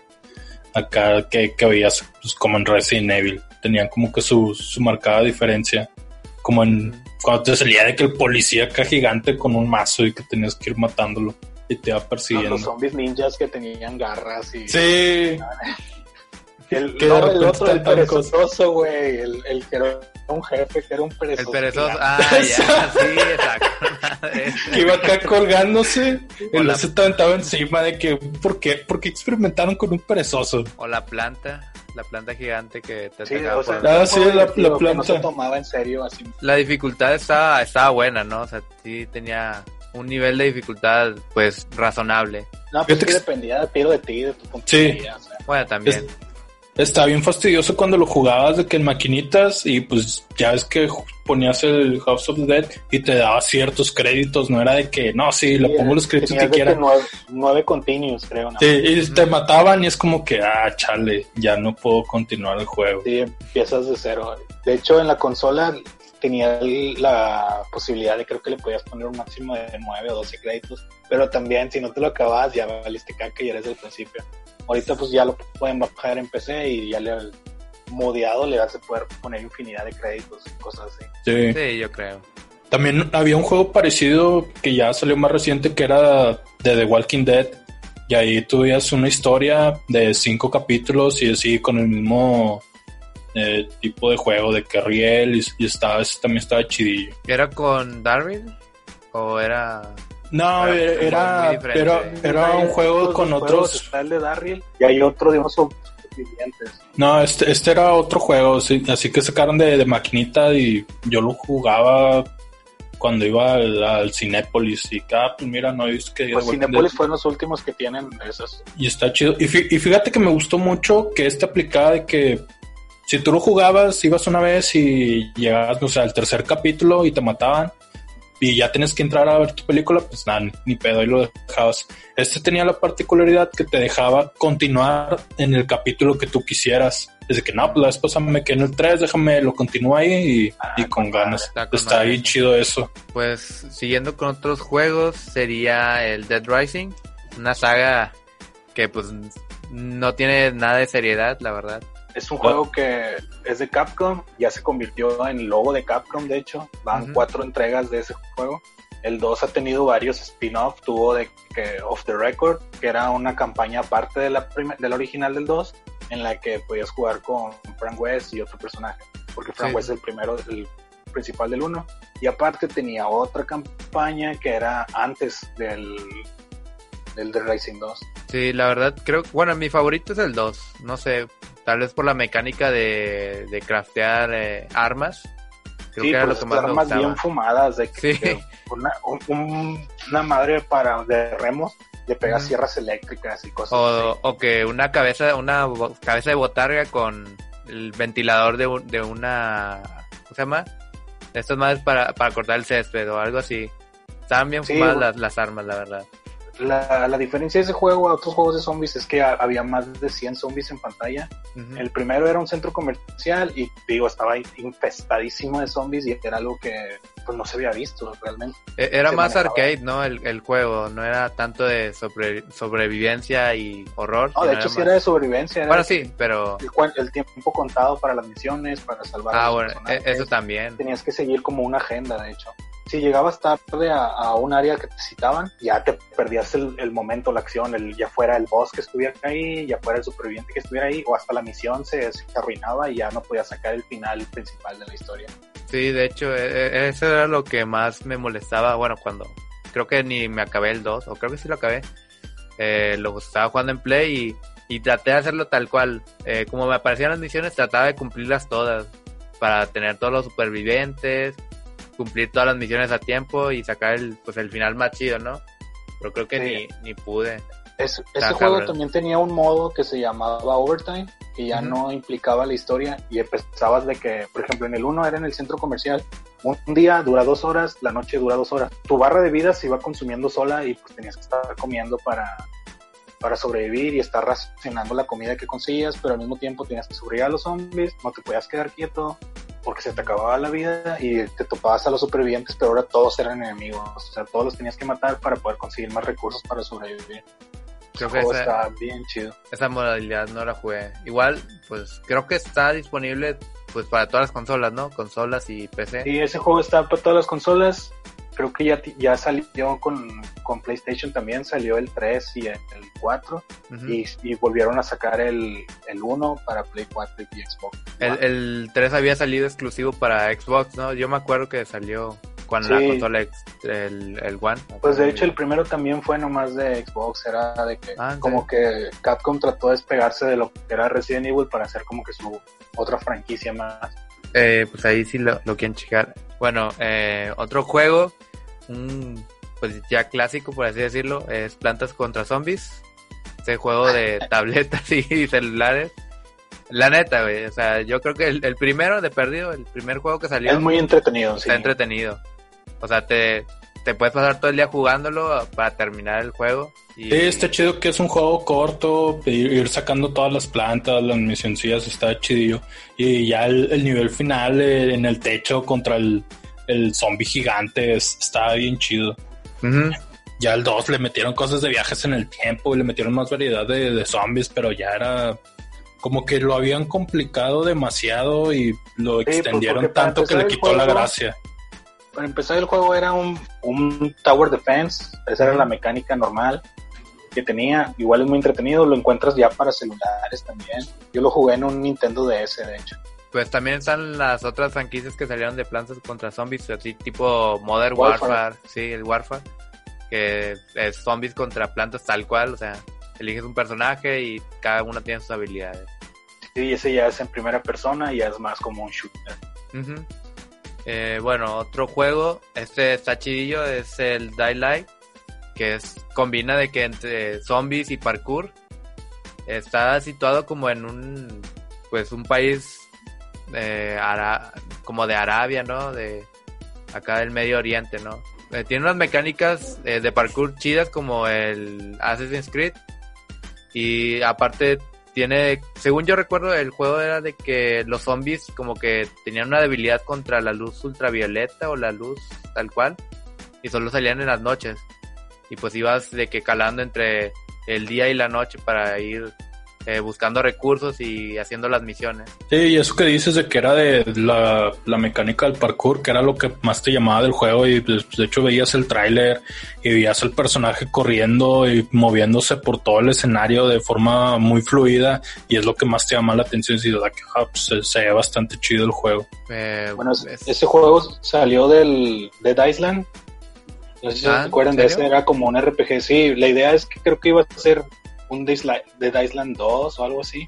acá que, que veías pues, como en Resident Evil. Tenían como que su, su marcada diferencia. como en cuando te salía de que el policía acá gigante con un mazo y que tenías que ir matándolo y te iba persiguiendo. Los zombies ninjas que tenían garras y... Sí. [laughs] El, Que de no, el otro, el perezoso, güey. El, el que era un jefe, que era un perezoso. El perezoso. Ah, ya, [laughs] sí, exacto. [laughs] que iba acá colgándose y O la- se te aventaba encima de que ¿por qué? ¿por qué experimentaron con un perezoso? O la planta, la planta gigante que te Sí, atacaba o sea, por- Ah, sí, la- la que No se planta. tomaba en serio así. La dificultad estaba, estaba buena, ¿no? O sea, sí tenía un nivel de dificultad, pues, razonable. No, pues sí dependía de tiro de ti, de tu puntería. O sea, Bueno, también. Está bien fastidioso cuando lo jugabas de que en maquinitas y pues ya ves que ponías el House of the Dead y te daba ciertos créditos, no era de que no, sí, le pongo los créditos que quiera. nueve, nueve continuos, creo. ¿no? Sí, y te mataban y es como que, ah, chale, ya no puedo continuar el juego. Sí, empiezas de cero. De hecho, en la consola tenía el- la posibilidad de creo que le podías poner un máximo de 9 o 12 créditos, pero también si no te lo acabas ya valiste caca y eres del principio. Ahorita pues ya lo pueden bajar en PC y ya le modeado le a poder poner infinidad de créditos y cosas así. Sí. Sí, yo creo. También había un juego parecido que ya salió más reciente que era de The Walking Dead. Y ahí tuvías una historia de cinco capítulos y así con el mismo eh, tipo de juego de que Riel y, y estaba, ese también estaba chidillo. ¿Era con Darwin? ¿O era...? No, Era era, era, un juego con otros. juegos, Está el de Darryl y hay otro de unos. No, este, este era otro juego, sí, así que sacaron de, de maquinita y yo lo jugaba cuando iba al, al Cinépolis y cada, pues mira, no he visto que... Pues Dead- Cinepolis fueron los últimos que tienen esos. Y está chido. Y, fí- y fíjate que me gustó mucho que este aplicaba de que si tú lo jugabas, ibas una vez y llegabas, no sé, al tercer capítulo y te mataban y ya tienes que entrar a ver tu película, pues nada, ni, ni pedo, y lo dejabas. Este tenía la particularidad que te dejaba continuar en el capítulo que tú quisieras. Desde que no, pues la pasada me quedé en el 3, déjame lo continúo ahí y, Ah, y con ganas. Está con Está ahí chido eso. Pues siguiendo con otros juegos sería el Dead Rising, una saga que pues no tiene nada de seriedad, la verdad. Es un juego que es de Capcom, ya se convirtió en logo de Capcom, de hecho. Van cuatro entregas de ese juego. El 2 ha tenido varios spin-off, tuvo de que Off the Record, que era una campaña aparte de la, de la original del 2, en la que podías jugar con Frank West y otro personaje, porque Frank Sí. West es el primero, el principal del 1. Y aparte tenía otra campaña que era antes del, del The Racing 2. Sí, la verdad creo, bueno, mi favorito es el 2, no sé, tal vez por la mecánica de, de craftear eh, armas. Creo sí, que era pues lo que más armas gustaba. bien fumadas de que, Sí. que una, un- un- una madre para de remos le pega Ujú. sierras eléctricas y cosas O, así. o que una cabeza, una cabeza de botarga con el ventilador de, un- de una, ¿cómo se llama? De estas madres para, para cortar el césped o algo así. Estaban bien Sí, fumadas bueno. las, las armas, la verdad. La, la diferencia de ese juego a otros juegos de zombies es que ha- había más de 100 zombies en pantalla. El primero era un centro comercial y digo, estaba infestadísimo de zombies y era algo que pues no se había visto realmente. E- Era se más manejaba. arcade, ¿no? El, el juego, no era tanto de sobre, sobrevivencia y horror. No, de hecho sí más- era de sobrevivencia. era Bueno, sí, pero... el, tiempo contado para las misiones, para salvar a Ah, los bueno, e- personajes. eso también. tenías que seguir como una agenda, de hecho. Si llegabas tarde a, a un área que te citaban, ya te perdías el, el momento, la acción, el, ya fuera el boss que estuviera ahí, ya fuera el superviviente que estuviera ahí, o hasta la misión se, arruinaba y ya no podías sacar el final principal de la historia. Sí, de hecho, e- e- eso era lo que más me molestaba. Bueno, cuando creo que ni me acabé el 2, o creo que sí lo acabé. Eh, lo estaba jugando en Play y, y traté de hacerlo tal cual. Eh, como me aparecían las misiones, trataba de cumplirlas todas para tener todos los supervivientes, cumplir todas las misiones a tiempo y sacar el, pues, el final más chido, ¿no? Pero creo que Sí. ni, ni pude. Es- Está ese juego cabrón. también tenía un modo que se llamaba Overtime, que ya no implicaba la historia y empezabas de que, por ejemplo, en el 1 era en el centro comercial, un un día dura dos horas, la noche dura dos horas. Tu barra de vida se iba consumiendo sola y pues tenías que estar comiendo para, para sobrevivir y estar racionando la comida que conseguías, pero al mismo tiempo tenías que sobrevivir a los zombies, no te podías quedar quieto porque se te acababa la vida y te topabas a los supervivientes, pero ahora todos eran enemigos, o sea, todos los tenías que matar para poder conseguir más recursos para sobrevivir. Creo que esa- está bien chido. Esa modalidad no la jugué. Igual, pues creo que está disponible pues para todas las consolas, ¿no? Consolas y PC. Sí, ese juego está para todas las consolas. Creo que ya, ya salió con, con PlayStation también, salió el 3 y el, el 4. Ujú. y, y volvieron a sacar el, el 1 para Play 4 y Xbox. el, el 3 había salido exclusivo para Xbox, ¿no? Yo me acuerdo que salió con la consola el, el One. Pues de hecho el primero también fue nomás de Xbox, era de que Ah, ¿en como que Capcom trató de despegarse de lo que era Resident Evil para hacer como que su otra franquicia más. Eh, pues ahí sí lo, lo quieren checar. Bueno, eh, otro juego, un, pues ya clásico por así decirlo, es Plantas contra Zombies. Ese juego de tabletas [laughs] y celulares. La neta, güey, o sea, yo creo que el, el primero de perdido, el primer juego que salió, Es muy entretenido, sí. está entretenido. O sea, te, te puedes pasar todo el día jugándolo para terminar el juego. Y, Sí, está chido que es un juego corto, ir, ir sacando todas las plantas, las misioncillas, está chidillo. Y ya el, el nivel final eh, en el techo contra el, el zombie gigante es- está bien chido. Ya el 2 le metieron cosas de viajes en el tiempo y le metieron más variedad de, de zombies, pero ya era como que lo habían complicado demasiado y lo pues, extendieron tanto que le quitó la gracia. Para empezar el juego era un, un Tower Defense, esa era la mecánica normal que tenía, igual es muy entretenido, lo encuentras ya para celulares también. Yo lo jugué en un Nintendo DS, de hecho. Pues también están las otras franquicias que salieron de Plantas contra Zombies, así tipo Modern Warfare, Warfare. sí, el Warfare, que es zombies contra plantas tal cual, o sea, eliges un personaje y cada uno tiene sus habilidades. Sí, ese ya es en primera persona y ya es más como un shooter. Ujú. Eh, bueno, otro juego, este está chidillo, es el Die Light, que es combina de que entre zombies y parkour. Está situado como en un, pues un país eh, como de Arabia, ¿no? De acá del Medio Oriente, ¿no? Eh, tiene unas mecánicas eh, de parkour chidas como el Assassin's Creed y aparte tiene, según yo recuerdo, el juego era de que los zombies como que tenían una debilidad contra la luz ultravioleta o la luz tal cual y solo salían en las noches y pues ibas de que calando entre el día y la noche para ir eh, buscando recursos y haciendo las misiones. Sí, y eso que dices de que era de la, la mecánica del parkour, que era lo que más te llamaba del juego, y pues, de hecho veías el tráiler y veías al personaje corriendo y moviéndose por todo el escenario de forma muy fluida, y es lo que más te llama la atención, y da que ah, pues, se, se ve bastante chido el juego. Eh, Bueno, es- es- ese juego salió del Dead Island. No sé si Ah, se acuerdan ¿en de ese, era como un RPG. Sí, la idea es que creo que iba a ser un Dead Isla- Dead Island 2 o algo así.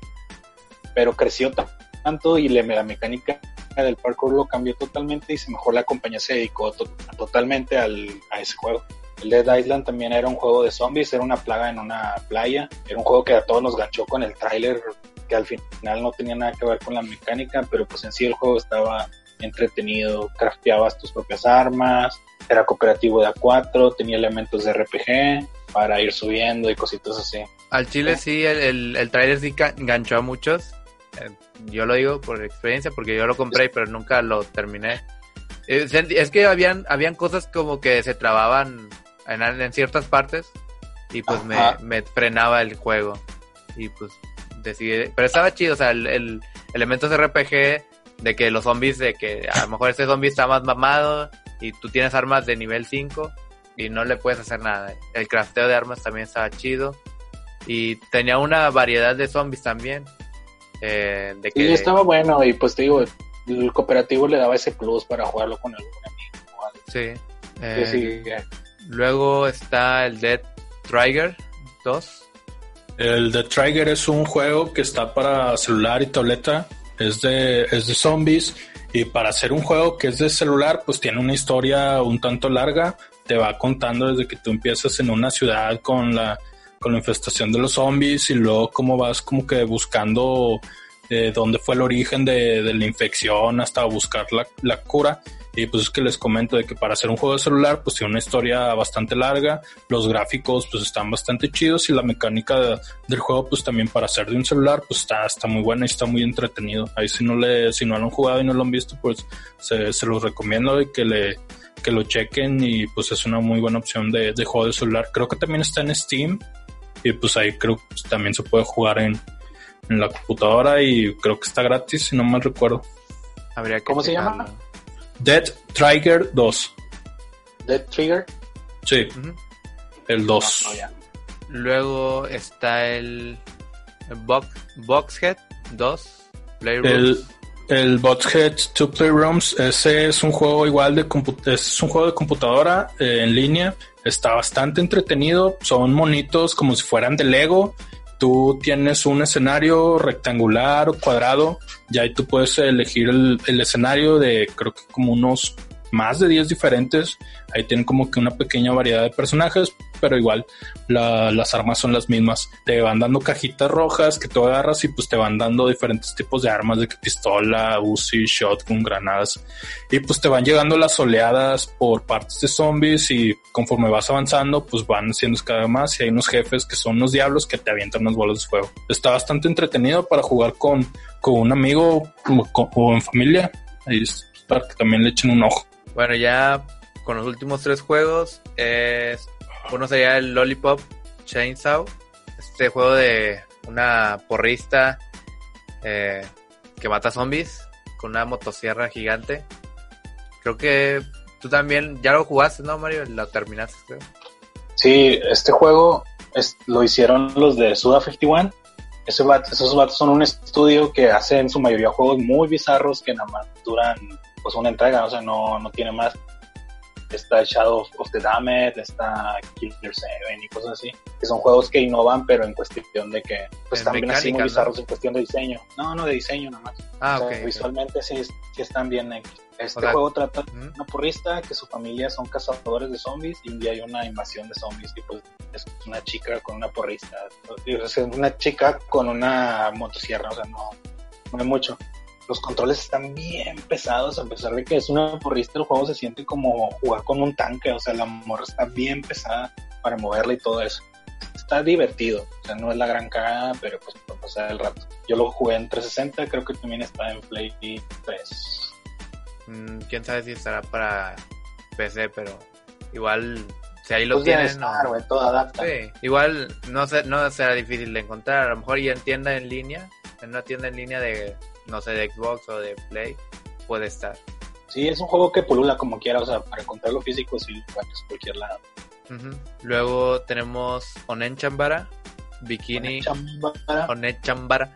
Pero creció ta- tanto y le- la mecánica del parkour lo cambió totalmente y se mejor la compañía se dedicó to- totalmente al, a ese juego. El Dead Island también era un juego de zombies, era una plaga en una playa. Era un juego que a todos nos ganchó con el tráiler, que al final no tenía nada que ver con la mecánica, pero pues en sí el juego estaba entretenido, crafteabas tus propias armas, era cooperativo de A4, tenía elementos de RPG para ir subiendo y cositas así. Al Chile sí, el, el, el trailer sí enganchó a muchos. Eh, yo lo digo por experiencia, porque yo lo compré, pero nunca lo terminé. Eh, Es que habían, habían cosas como que se trababan en, en ciertas partes y pues me, me frenaba el juego. Y pues decidí... Pero estaba chido, o sea, el, el elementos RPG de que los zombies, de que a lo mejor este zombie está más mamado y tú tienes armas de nivel 5 y no le puedes hacer nada. El crafteo de armas también estaba chido. Y tenía una variedad de zombies también. eh, de que Y estaba bueno y pues te digo, el cooperativo le daba ese plus para jugarlo con algún amigo o algo. sí. Eh, sí, Luego está el Dead Trigger 2. El The Trigger es un juego que está para celular y tableta. Es de, es de zombies. Y para hacer un juego que es de celular, pues tiene una historia un tanto larga. Te va contando desde que tú empiezas en una ciudad con la, con la infestación de los zombies y luego cómo vas como que buscando eh, dónde fue el origen de, de la infección hasta buscar la, la cura. Y pues es que les comento de que para hacer un juego de celular, pues tiene una historia bastante larga, los gráficos pues están bastante chidos y la mecánica de- del juego pues también para hacer de un celular pues está, está muy buena y está muy entretenido. Ahí si no le, si no lo han jugado y no lo han visto, pues se, se los recomiendo y que le, que lo chequen y pues es una muy buena opción de, de juego de celular. Creo que también está en Steam y pues ahí creo que pues, también se puede jugar en, en la computadora y creo que está gratis si no mal recuerdo. Habría que ¿Cómo se llama? Dead Trigger 2. Dead Trigger. Sí, el 2. No, no, ya. Luego está el Box, Boxhead 2, Playroom. El, el Bothead Two Playrooms, ese es un juego igual de es un juego de computadora eh, en línea. Está bastante entretenido. Son monitos como si fueran de Lego. Tú tienes un escenario rectangular o cuadrado y ahí tú puedes elegir el, el escenario de creo que como unos más de 10 diferentes. Ahí tienen como que una pequeña variedad de personajes, pero igual la- las armas son las mismas. Te van dando cajitas rojas que tú agarras y pues te van dando diferentes tipos de armas, de pistola, Uzi, shotgun, granadas. Y pues te van llegando las oleadas por partes de zombies y conforme vas avanzando, pues van siendo cada vez más y hay unos jefes que son unos diablos que te avientan unas bolas de fuego. Está bastante entretenido para jugar con, con un amigo o, con- o en familia. Ahí es para que también le echen un ojo. Bueno, ya con los últimos tres juegos, es, uno sería el Lollipop Chainsaw, este juego de una porrista eh, que mata zombies con una motosierra gigante. Creo que tú también ya lo jugaste, ¿no, Mario? Lo terminaste, creo. Sí, este juego es- lo hicieron los de Suda 51. Ese vato- esos vatos son un estudio que hace en su mayoría juegos muy bizarros que nada más duran pues una entrega, o sea, no, no tiene más. Está Shadow of the Damned, está Killer 7 y cosas así, que son juegos que innovan, pero en cuestión de que pues también así muy bizarros en cuestión de diseño. No, no de diseño nada más. Ah, O sea. Visualmente sí, sí están bien. Este O sea, juego trata de Ujú. una porrista que su familia son cazadores de zombies y un día hay una invasión de zombies y pues es una chica con una porrista. Es una chica con una motosierra, o sea, no, no hay mucho. Los controles están bien pesados, a pesar de que es una porrista, el juego se siente como jugar con un tanque, o sea, la morra está bien pesada para moverla y todo eso. Está divertido, o sea, no es la gran cagada, pero pues para pasar el rato. Yo lo jugué en 360, creo que también está en Play 3. Mm, Quién sabe si estará para PC, pero igual, si ahí lo Pues debe tienen. estar, ¿no? todo adapta. Sí, igual no, se, no será difícil de encontrar. A lo mejor ya en tienda en línea, en una tienda en línea de, no sé, de Xbox o de Play, puede estar. Sí, es un juego que pulula como quiera, o sea, para encontrarlo físico sí lo encuentras en cualquier lado. Luego tenemos Onen Chambara, Bikini. Onen Chambara,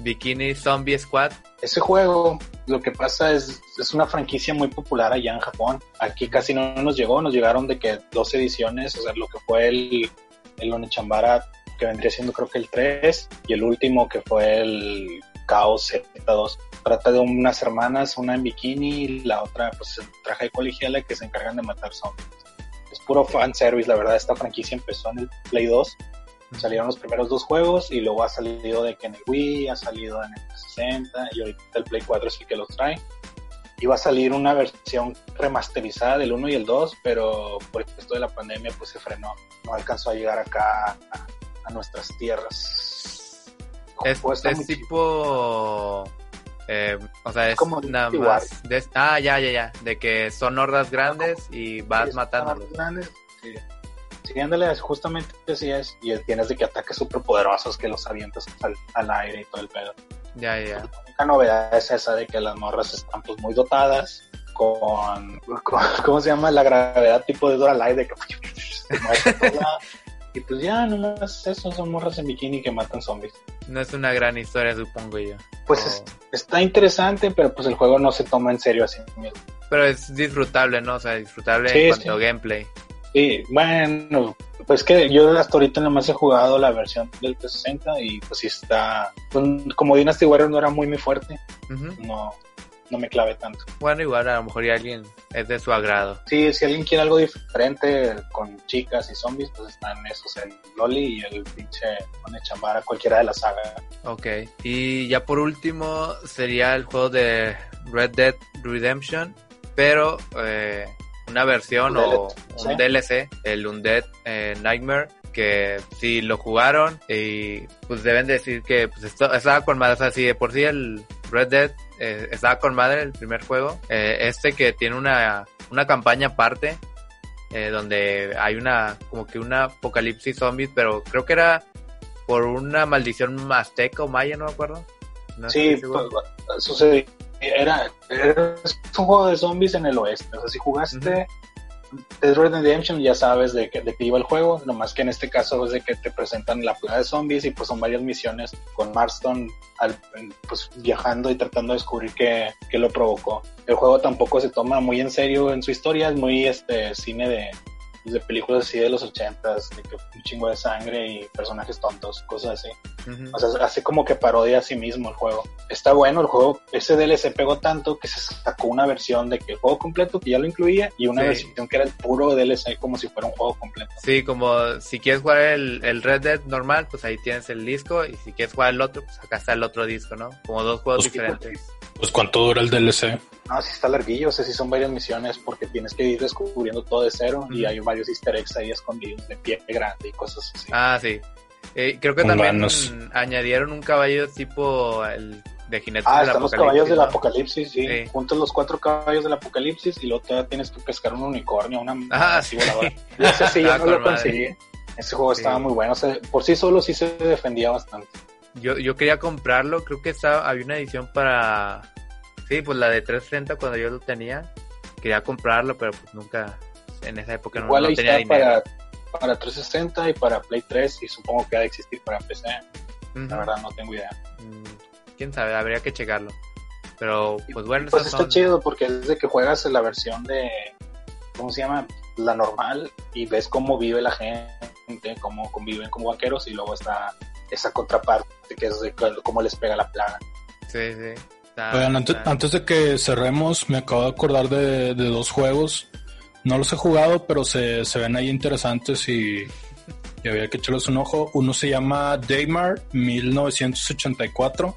Bikini Zombie Squad. Ese juego, lo que pasa es, es una franquicia muy popular allá en Japón. Aquí casi no nos llegó, nos llegaron de que dos ediciones, o sea, lo que fue el, el Onechambara, que vendría siendo creo que el 3, y el último que fue el Chaos Z2. Trata de unas hermanas, una en bikini y la otra pues en traje de colegiala que se encargan de matar zombies. Es puro fanservice, la verdad, esta franquicia empezó en el Play 2 salieron los primeros dos juegos y luego ha salido de que en el Wii, ha salido en el 360 y ahorita el Play 4 es el que los trae. Iba a salir una versión remasterizada del 1 y el 2, pero por esto de la pandemia pues se frenó. No alcanzó a llegar acá a, a nuestras tierras. Es, Pues, es tipo... eh, o sea, es Como nada War. más... de- ah, ya, ya, ya. De que son hordas grandes y vas matándolos. están grandes, Sí. Sí, ándale, justamente así es. Y tienes de que ataques súper poderosos que los avientas al, al aire y todo el pedo. Ya, ya. La única novedad es esa de que las morras están pues muy dotadas con, [laughs] con- ¿cómo se llama? La gravedad tipo de Dora Light de que [laughs] y pues ya nomás eso son morras en bikini que matan zombies. No es una gran historia, supongo yo. Pues Oh. es- está interesante, pero pues el juego no se toma en serio así mismo. Pero es disfrutable, ¿no? O sea, disfrutable Sí, en cuanto a gameplay. Sí, bueno, pues que yo hasta ahorita nomás he jugado la versión del 360 y pues sí está, pues, como Dynasty Warriors no era muy mi fuerte, no, no me clave tanto. Bueno, igual a lo mejor ya alguien es de su agrado. Sí, si alguien quiere algo diferente con chicas y zombies, pues están esos, el Loli y el pinche Onechambara, cualquiera de la saga. Ok. Y ya por último sería el juego de Red Dead Redemption, pero eh, una versión o ¿sí? un DLC, el Undead eh, Nightmare, que si lo jugaron y pues deben decir que pues esto, estaba con sea, si de por sí el Red Dead eh, estaba con madre el primer juego, eh, este que tiene una, una campaña aparte, eh, donde hay una, como que una apocalipsis zombies, pero creo que era por una maldición azteca o maya, no me acuerdo. No sí, seguro. pues, sucedió era, era un juego de zombies en el oeste. O sea, si jugaste Dead Red Redemption ya sabes de, qué- de qué iba el juego, nomás que en este caso es de que te presentan la plaga de zombies y pues son varias misiones con Marston al- pues viajando y tratando de descubrir qué, qué lo provocó. El juego tampoco se toma muy en serio en su historia, es muy este cine de, de películas así de los ochentas, de que un chingo de sangre y personajes tontos, cosas así. O sea, hace como que parodia a sí mismo el juego. Está bueno el juego. Ese DLC pegó tanto que se sacó una versión de que el juego completo que ya lo incluía y una Sí. versión que era el puro DLC como si fuera un juego completo. Sí, como si quieres jugar el, el Red Dead normal, pues ahí tienes el disco. Y si quieres jugar el otro, pues acá está el otro disco, ¿no? Como dos juegos Pues, diferentes. Pues cuánto dura el DLC. No, sí está larguillo, o sea, sí son varias misiones porque tienes que ir descubriendo todo de cero y hay varios easter eggs ahí escondidos de pie grande y cosas así. Ah, sí. Eh, creo que Con también añadieron un caballo tipo el de jinetes Ah, del están los caballos del apocalipsis, sí. Sí. Juntos los cuatro caballos del apocalipsis y luego todavía tienes que pescar un unicornio, una Ah, así sí. voladora. Y ese sí, ya [laughs] Estaba no lo madre. conseguí. Ese juego Sí. estaba muy bueno. O sea, por sí solo sí se defendía bastante. Yo, yo quería comprarlo, creo que estaba, había una edición para... Sí, pues la de 330 cuando yo lo tenía. Quería comprarlo, pero pues nunca... En esa época no, no tenía dinero. para, para 360 y para Play 3 y supongo que ha de existir para PC. La verdad no tengo idea. Mm, Quién sabe, habría que checarlo. Pero pues bueno, Pues está son- chido porque es de que juegas en la versión de, ¿cómo se llama? La normal y ves cómo vive la gente, cómo conviven como vaqueros y luego está esa contraparte que es de cómo les pega la plaga. Sí, sí. Oigan, antes, de que cerremos, me acabo de acordar de, de dos juegos. No los he jugado, pero se, se ven ahí interesantes y, y había que echarles un ojo. Uno se llama Daymar 1984,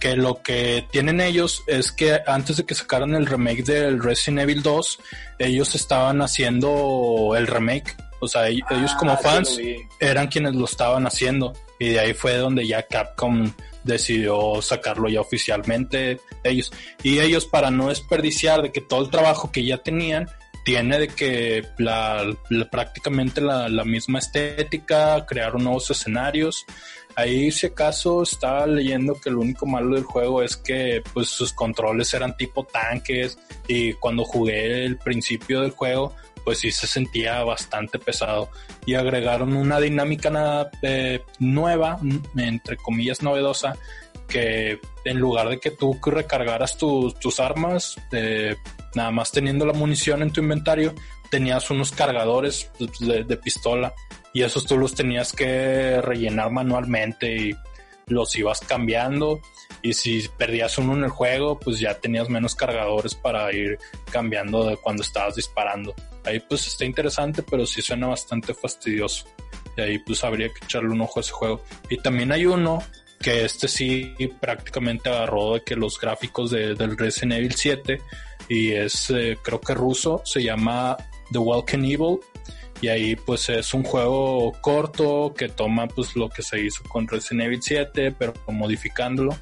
que lo que tienen ellos es que antes de que sacaran el remake del Resident Evil 2, ellos estaban haciendo el remake. O sea, ell- ellos como Ah, sí fans eran quienes lo estaban haciendo y de ahí fue donde ya Capcom decidió sacarlo ya oficialmente ellos. Y ellos para no desperdiciar de que todo el trabajo que ya tenían tiene de que la, prácticamente la, la misma estética crearon nuevos escenarios. Ahí si acaso estaba leyendo que lo único malo del juego es que pues sus controles eran tipo tanques y cuando jugué el principio del juego pues sí se sentía bastante pesado. Y agregaron una dinámica eh, nueva, entre comillas novedosa, que en lugar de que tú recargaras tus- tus armas, eh, nada más teniendo la munición en tu inventario, tenías unos cargadores de, de pistola. Y esos tú los tenías que rellenar manualmente y los ibas cambiando y si perdías uno en el juego pues ya tenías menos cargadores para ir cambiando de cuando estabas disparando. Ahí pues está interesante pero sí suena bastante fastidioso. Y ahí pues habría que echarle un ojo a ese juego. Y también hay uno que este sí prácticamente agarró de que los gráficos de, del Resident Evil 7 y es eh, creo que ruso se llama The Welcome Evil y ahí pues es un juego corto que toma pues lo que se hizo con Resident Evil 7 pero modificándolo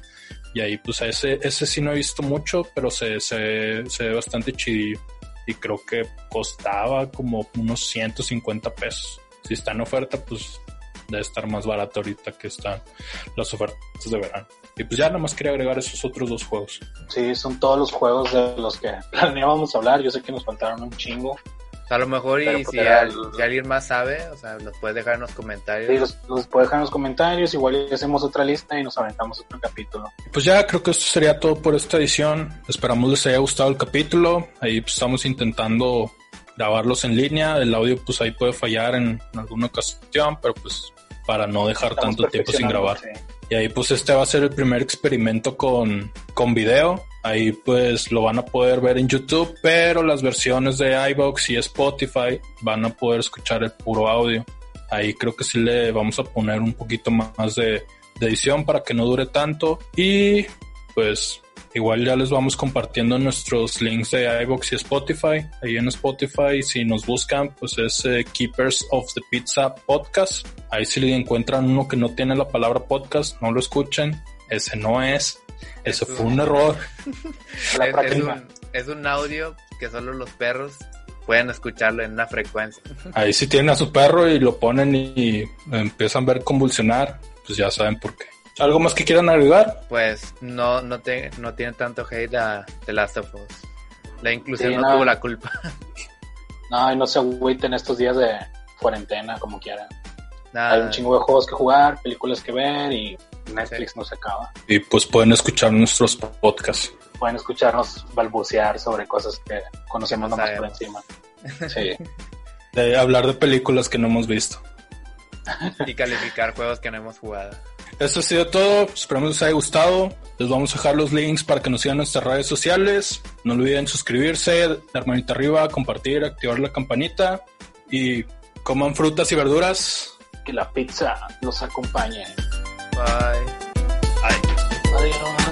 y ahí pues ese, ese sí no he visto mucho pero se, se, se ve bastante chidillo y creo que costaba como unos 150 pesos si está en oferta pues debe estar más barato ahorita que están las ofertas de verano y pues ya nada más quería agregar esos otros dos juegos Sí, son todos los juegos de los que [laughs] planeábamos hablar. Yo sé que nos faltaron un chingo. O sea, a lo mejor y pues, si, era al- si alguien más sabe, o sea, los puedes dejar en los comentarios. Sí, los, los puedes dejar en los comentarios. Igual hacemos otra lista y nos aventamos otro capítulo. Pues ya creo que esto sería todo por esta edición. Esperamos les haya gustado el capítulo. Ahí pues, estamos intentando grabarlos en línea. El audio pues ahí puede fallar en alguna ocasión, pero pues para no dejar Estamos tanto tiempo sin grabar. sí. Y ahí pues este va a ser el primer experimento con, con video. Ahí pues lo van a poder ver en YouTube, pero las versiones de iVoox y Spotify van a poder escuchar el puro audio. Ahí creo que sí le vamos a poner un poquito más de, de edición para que no dure tanto. Y pues igual ya les vamos compartiendo nuestros links de iVoox y Spotify. Ahí en Spotify, si nos buscan, pues es eh, Keepers of the Pizza Podcast. Ahí si le encuentran uno que no tiene la palabra podcast, no lo escuchen. Ese no es. Ese Eso. fue un error. [laughs] Es, es un, es un audio que solo los perros pueden escucharlo en una frecuencia. Ahí si tienen a su perro y lo ponen y empiezan a ver convulsionar, pues ya saben por qué. ¿Algo más que quieran agregar? Pues no, no, te, no tiene tanto hate a The Last of Us. La inclusión Sí, no no. tuvo la culpa. [laughs] No, y no se agüiten estos días de cuarentena, como quieran. Nada. Hay un chingo de juegos que jugar, películas que ver y Netflix no se acaba. Y pues pueden escuchar nuestros podcasts. Pueden escucharnos balbucear sobre cosas que conocemos No nomás por encima. [laughs] Sí. De hablar de películas que no hemos visto. Y calificar juegos que no hemos jugado. Esto ha sido todo. Esperamos que les haya gustado. Les vamos a dejar los links para que nos sigan nuestras redes sociales. No olviden suscribirse, dar manita arriba, compartir, activar la campanita y coman frutas y verduras. Que la pizza los acompañe. Bye. Bye. Adiós.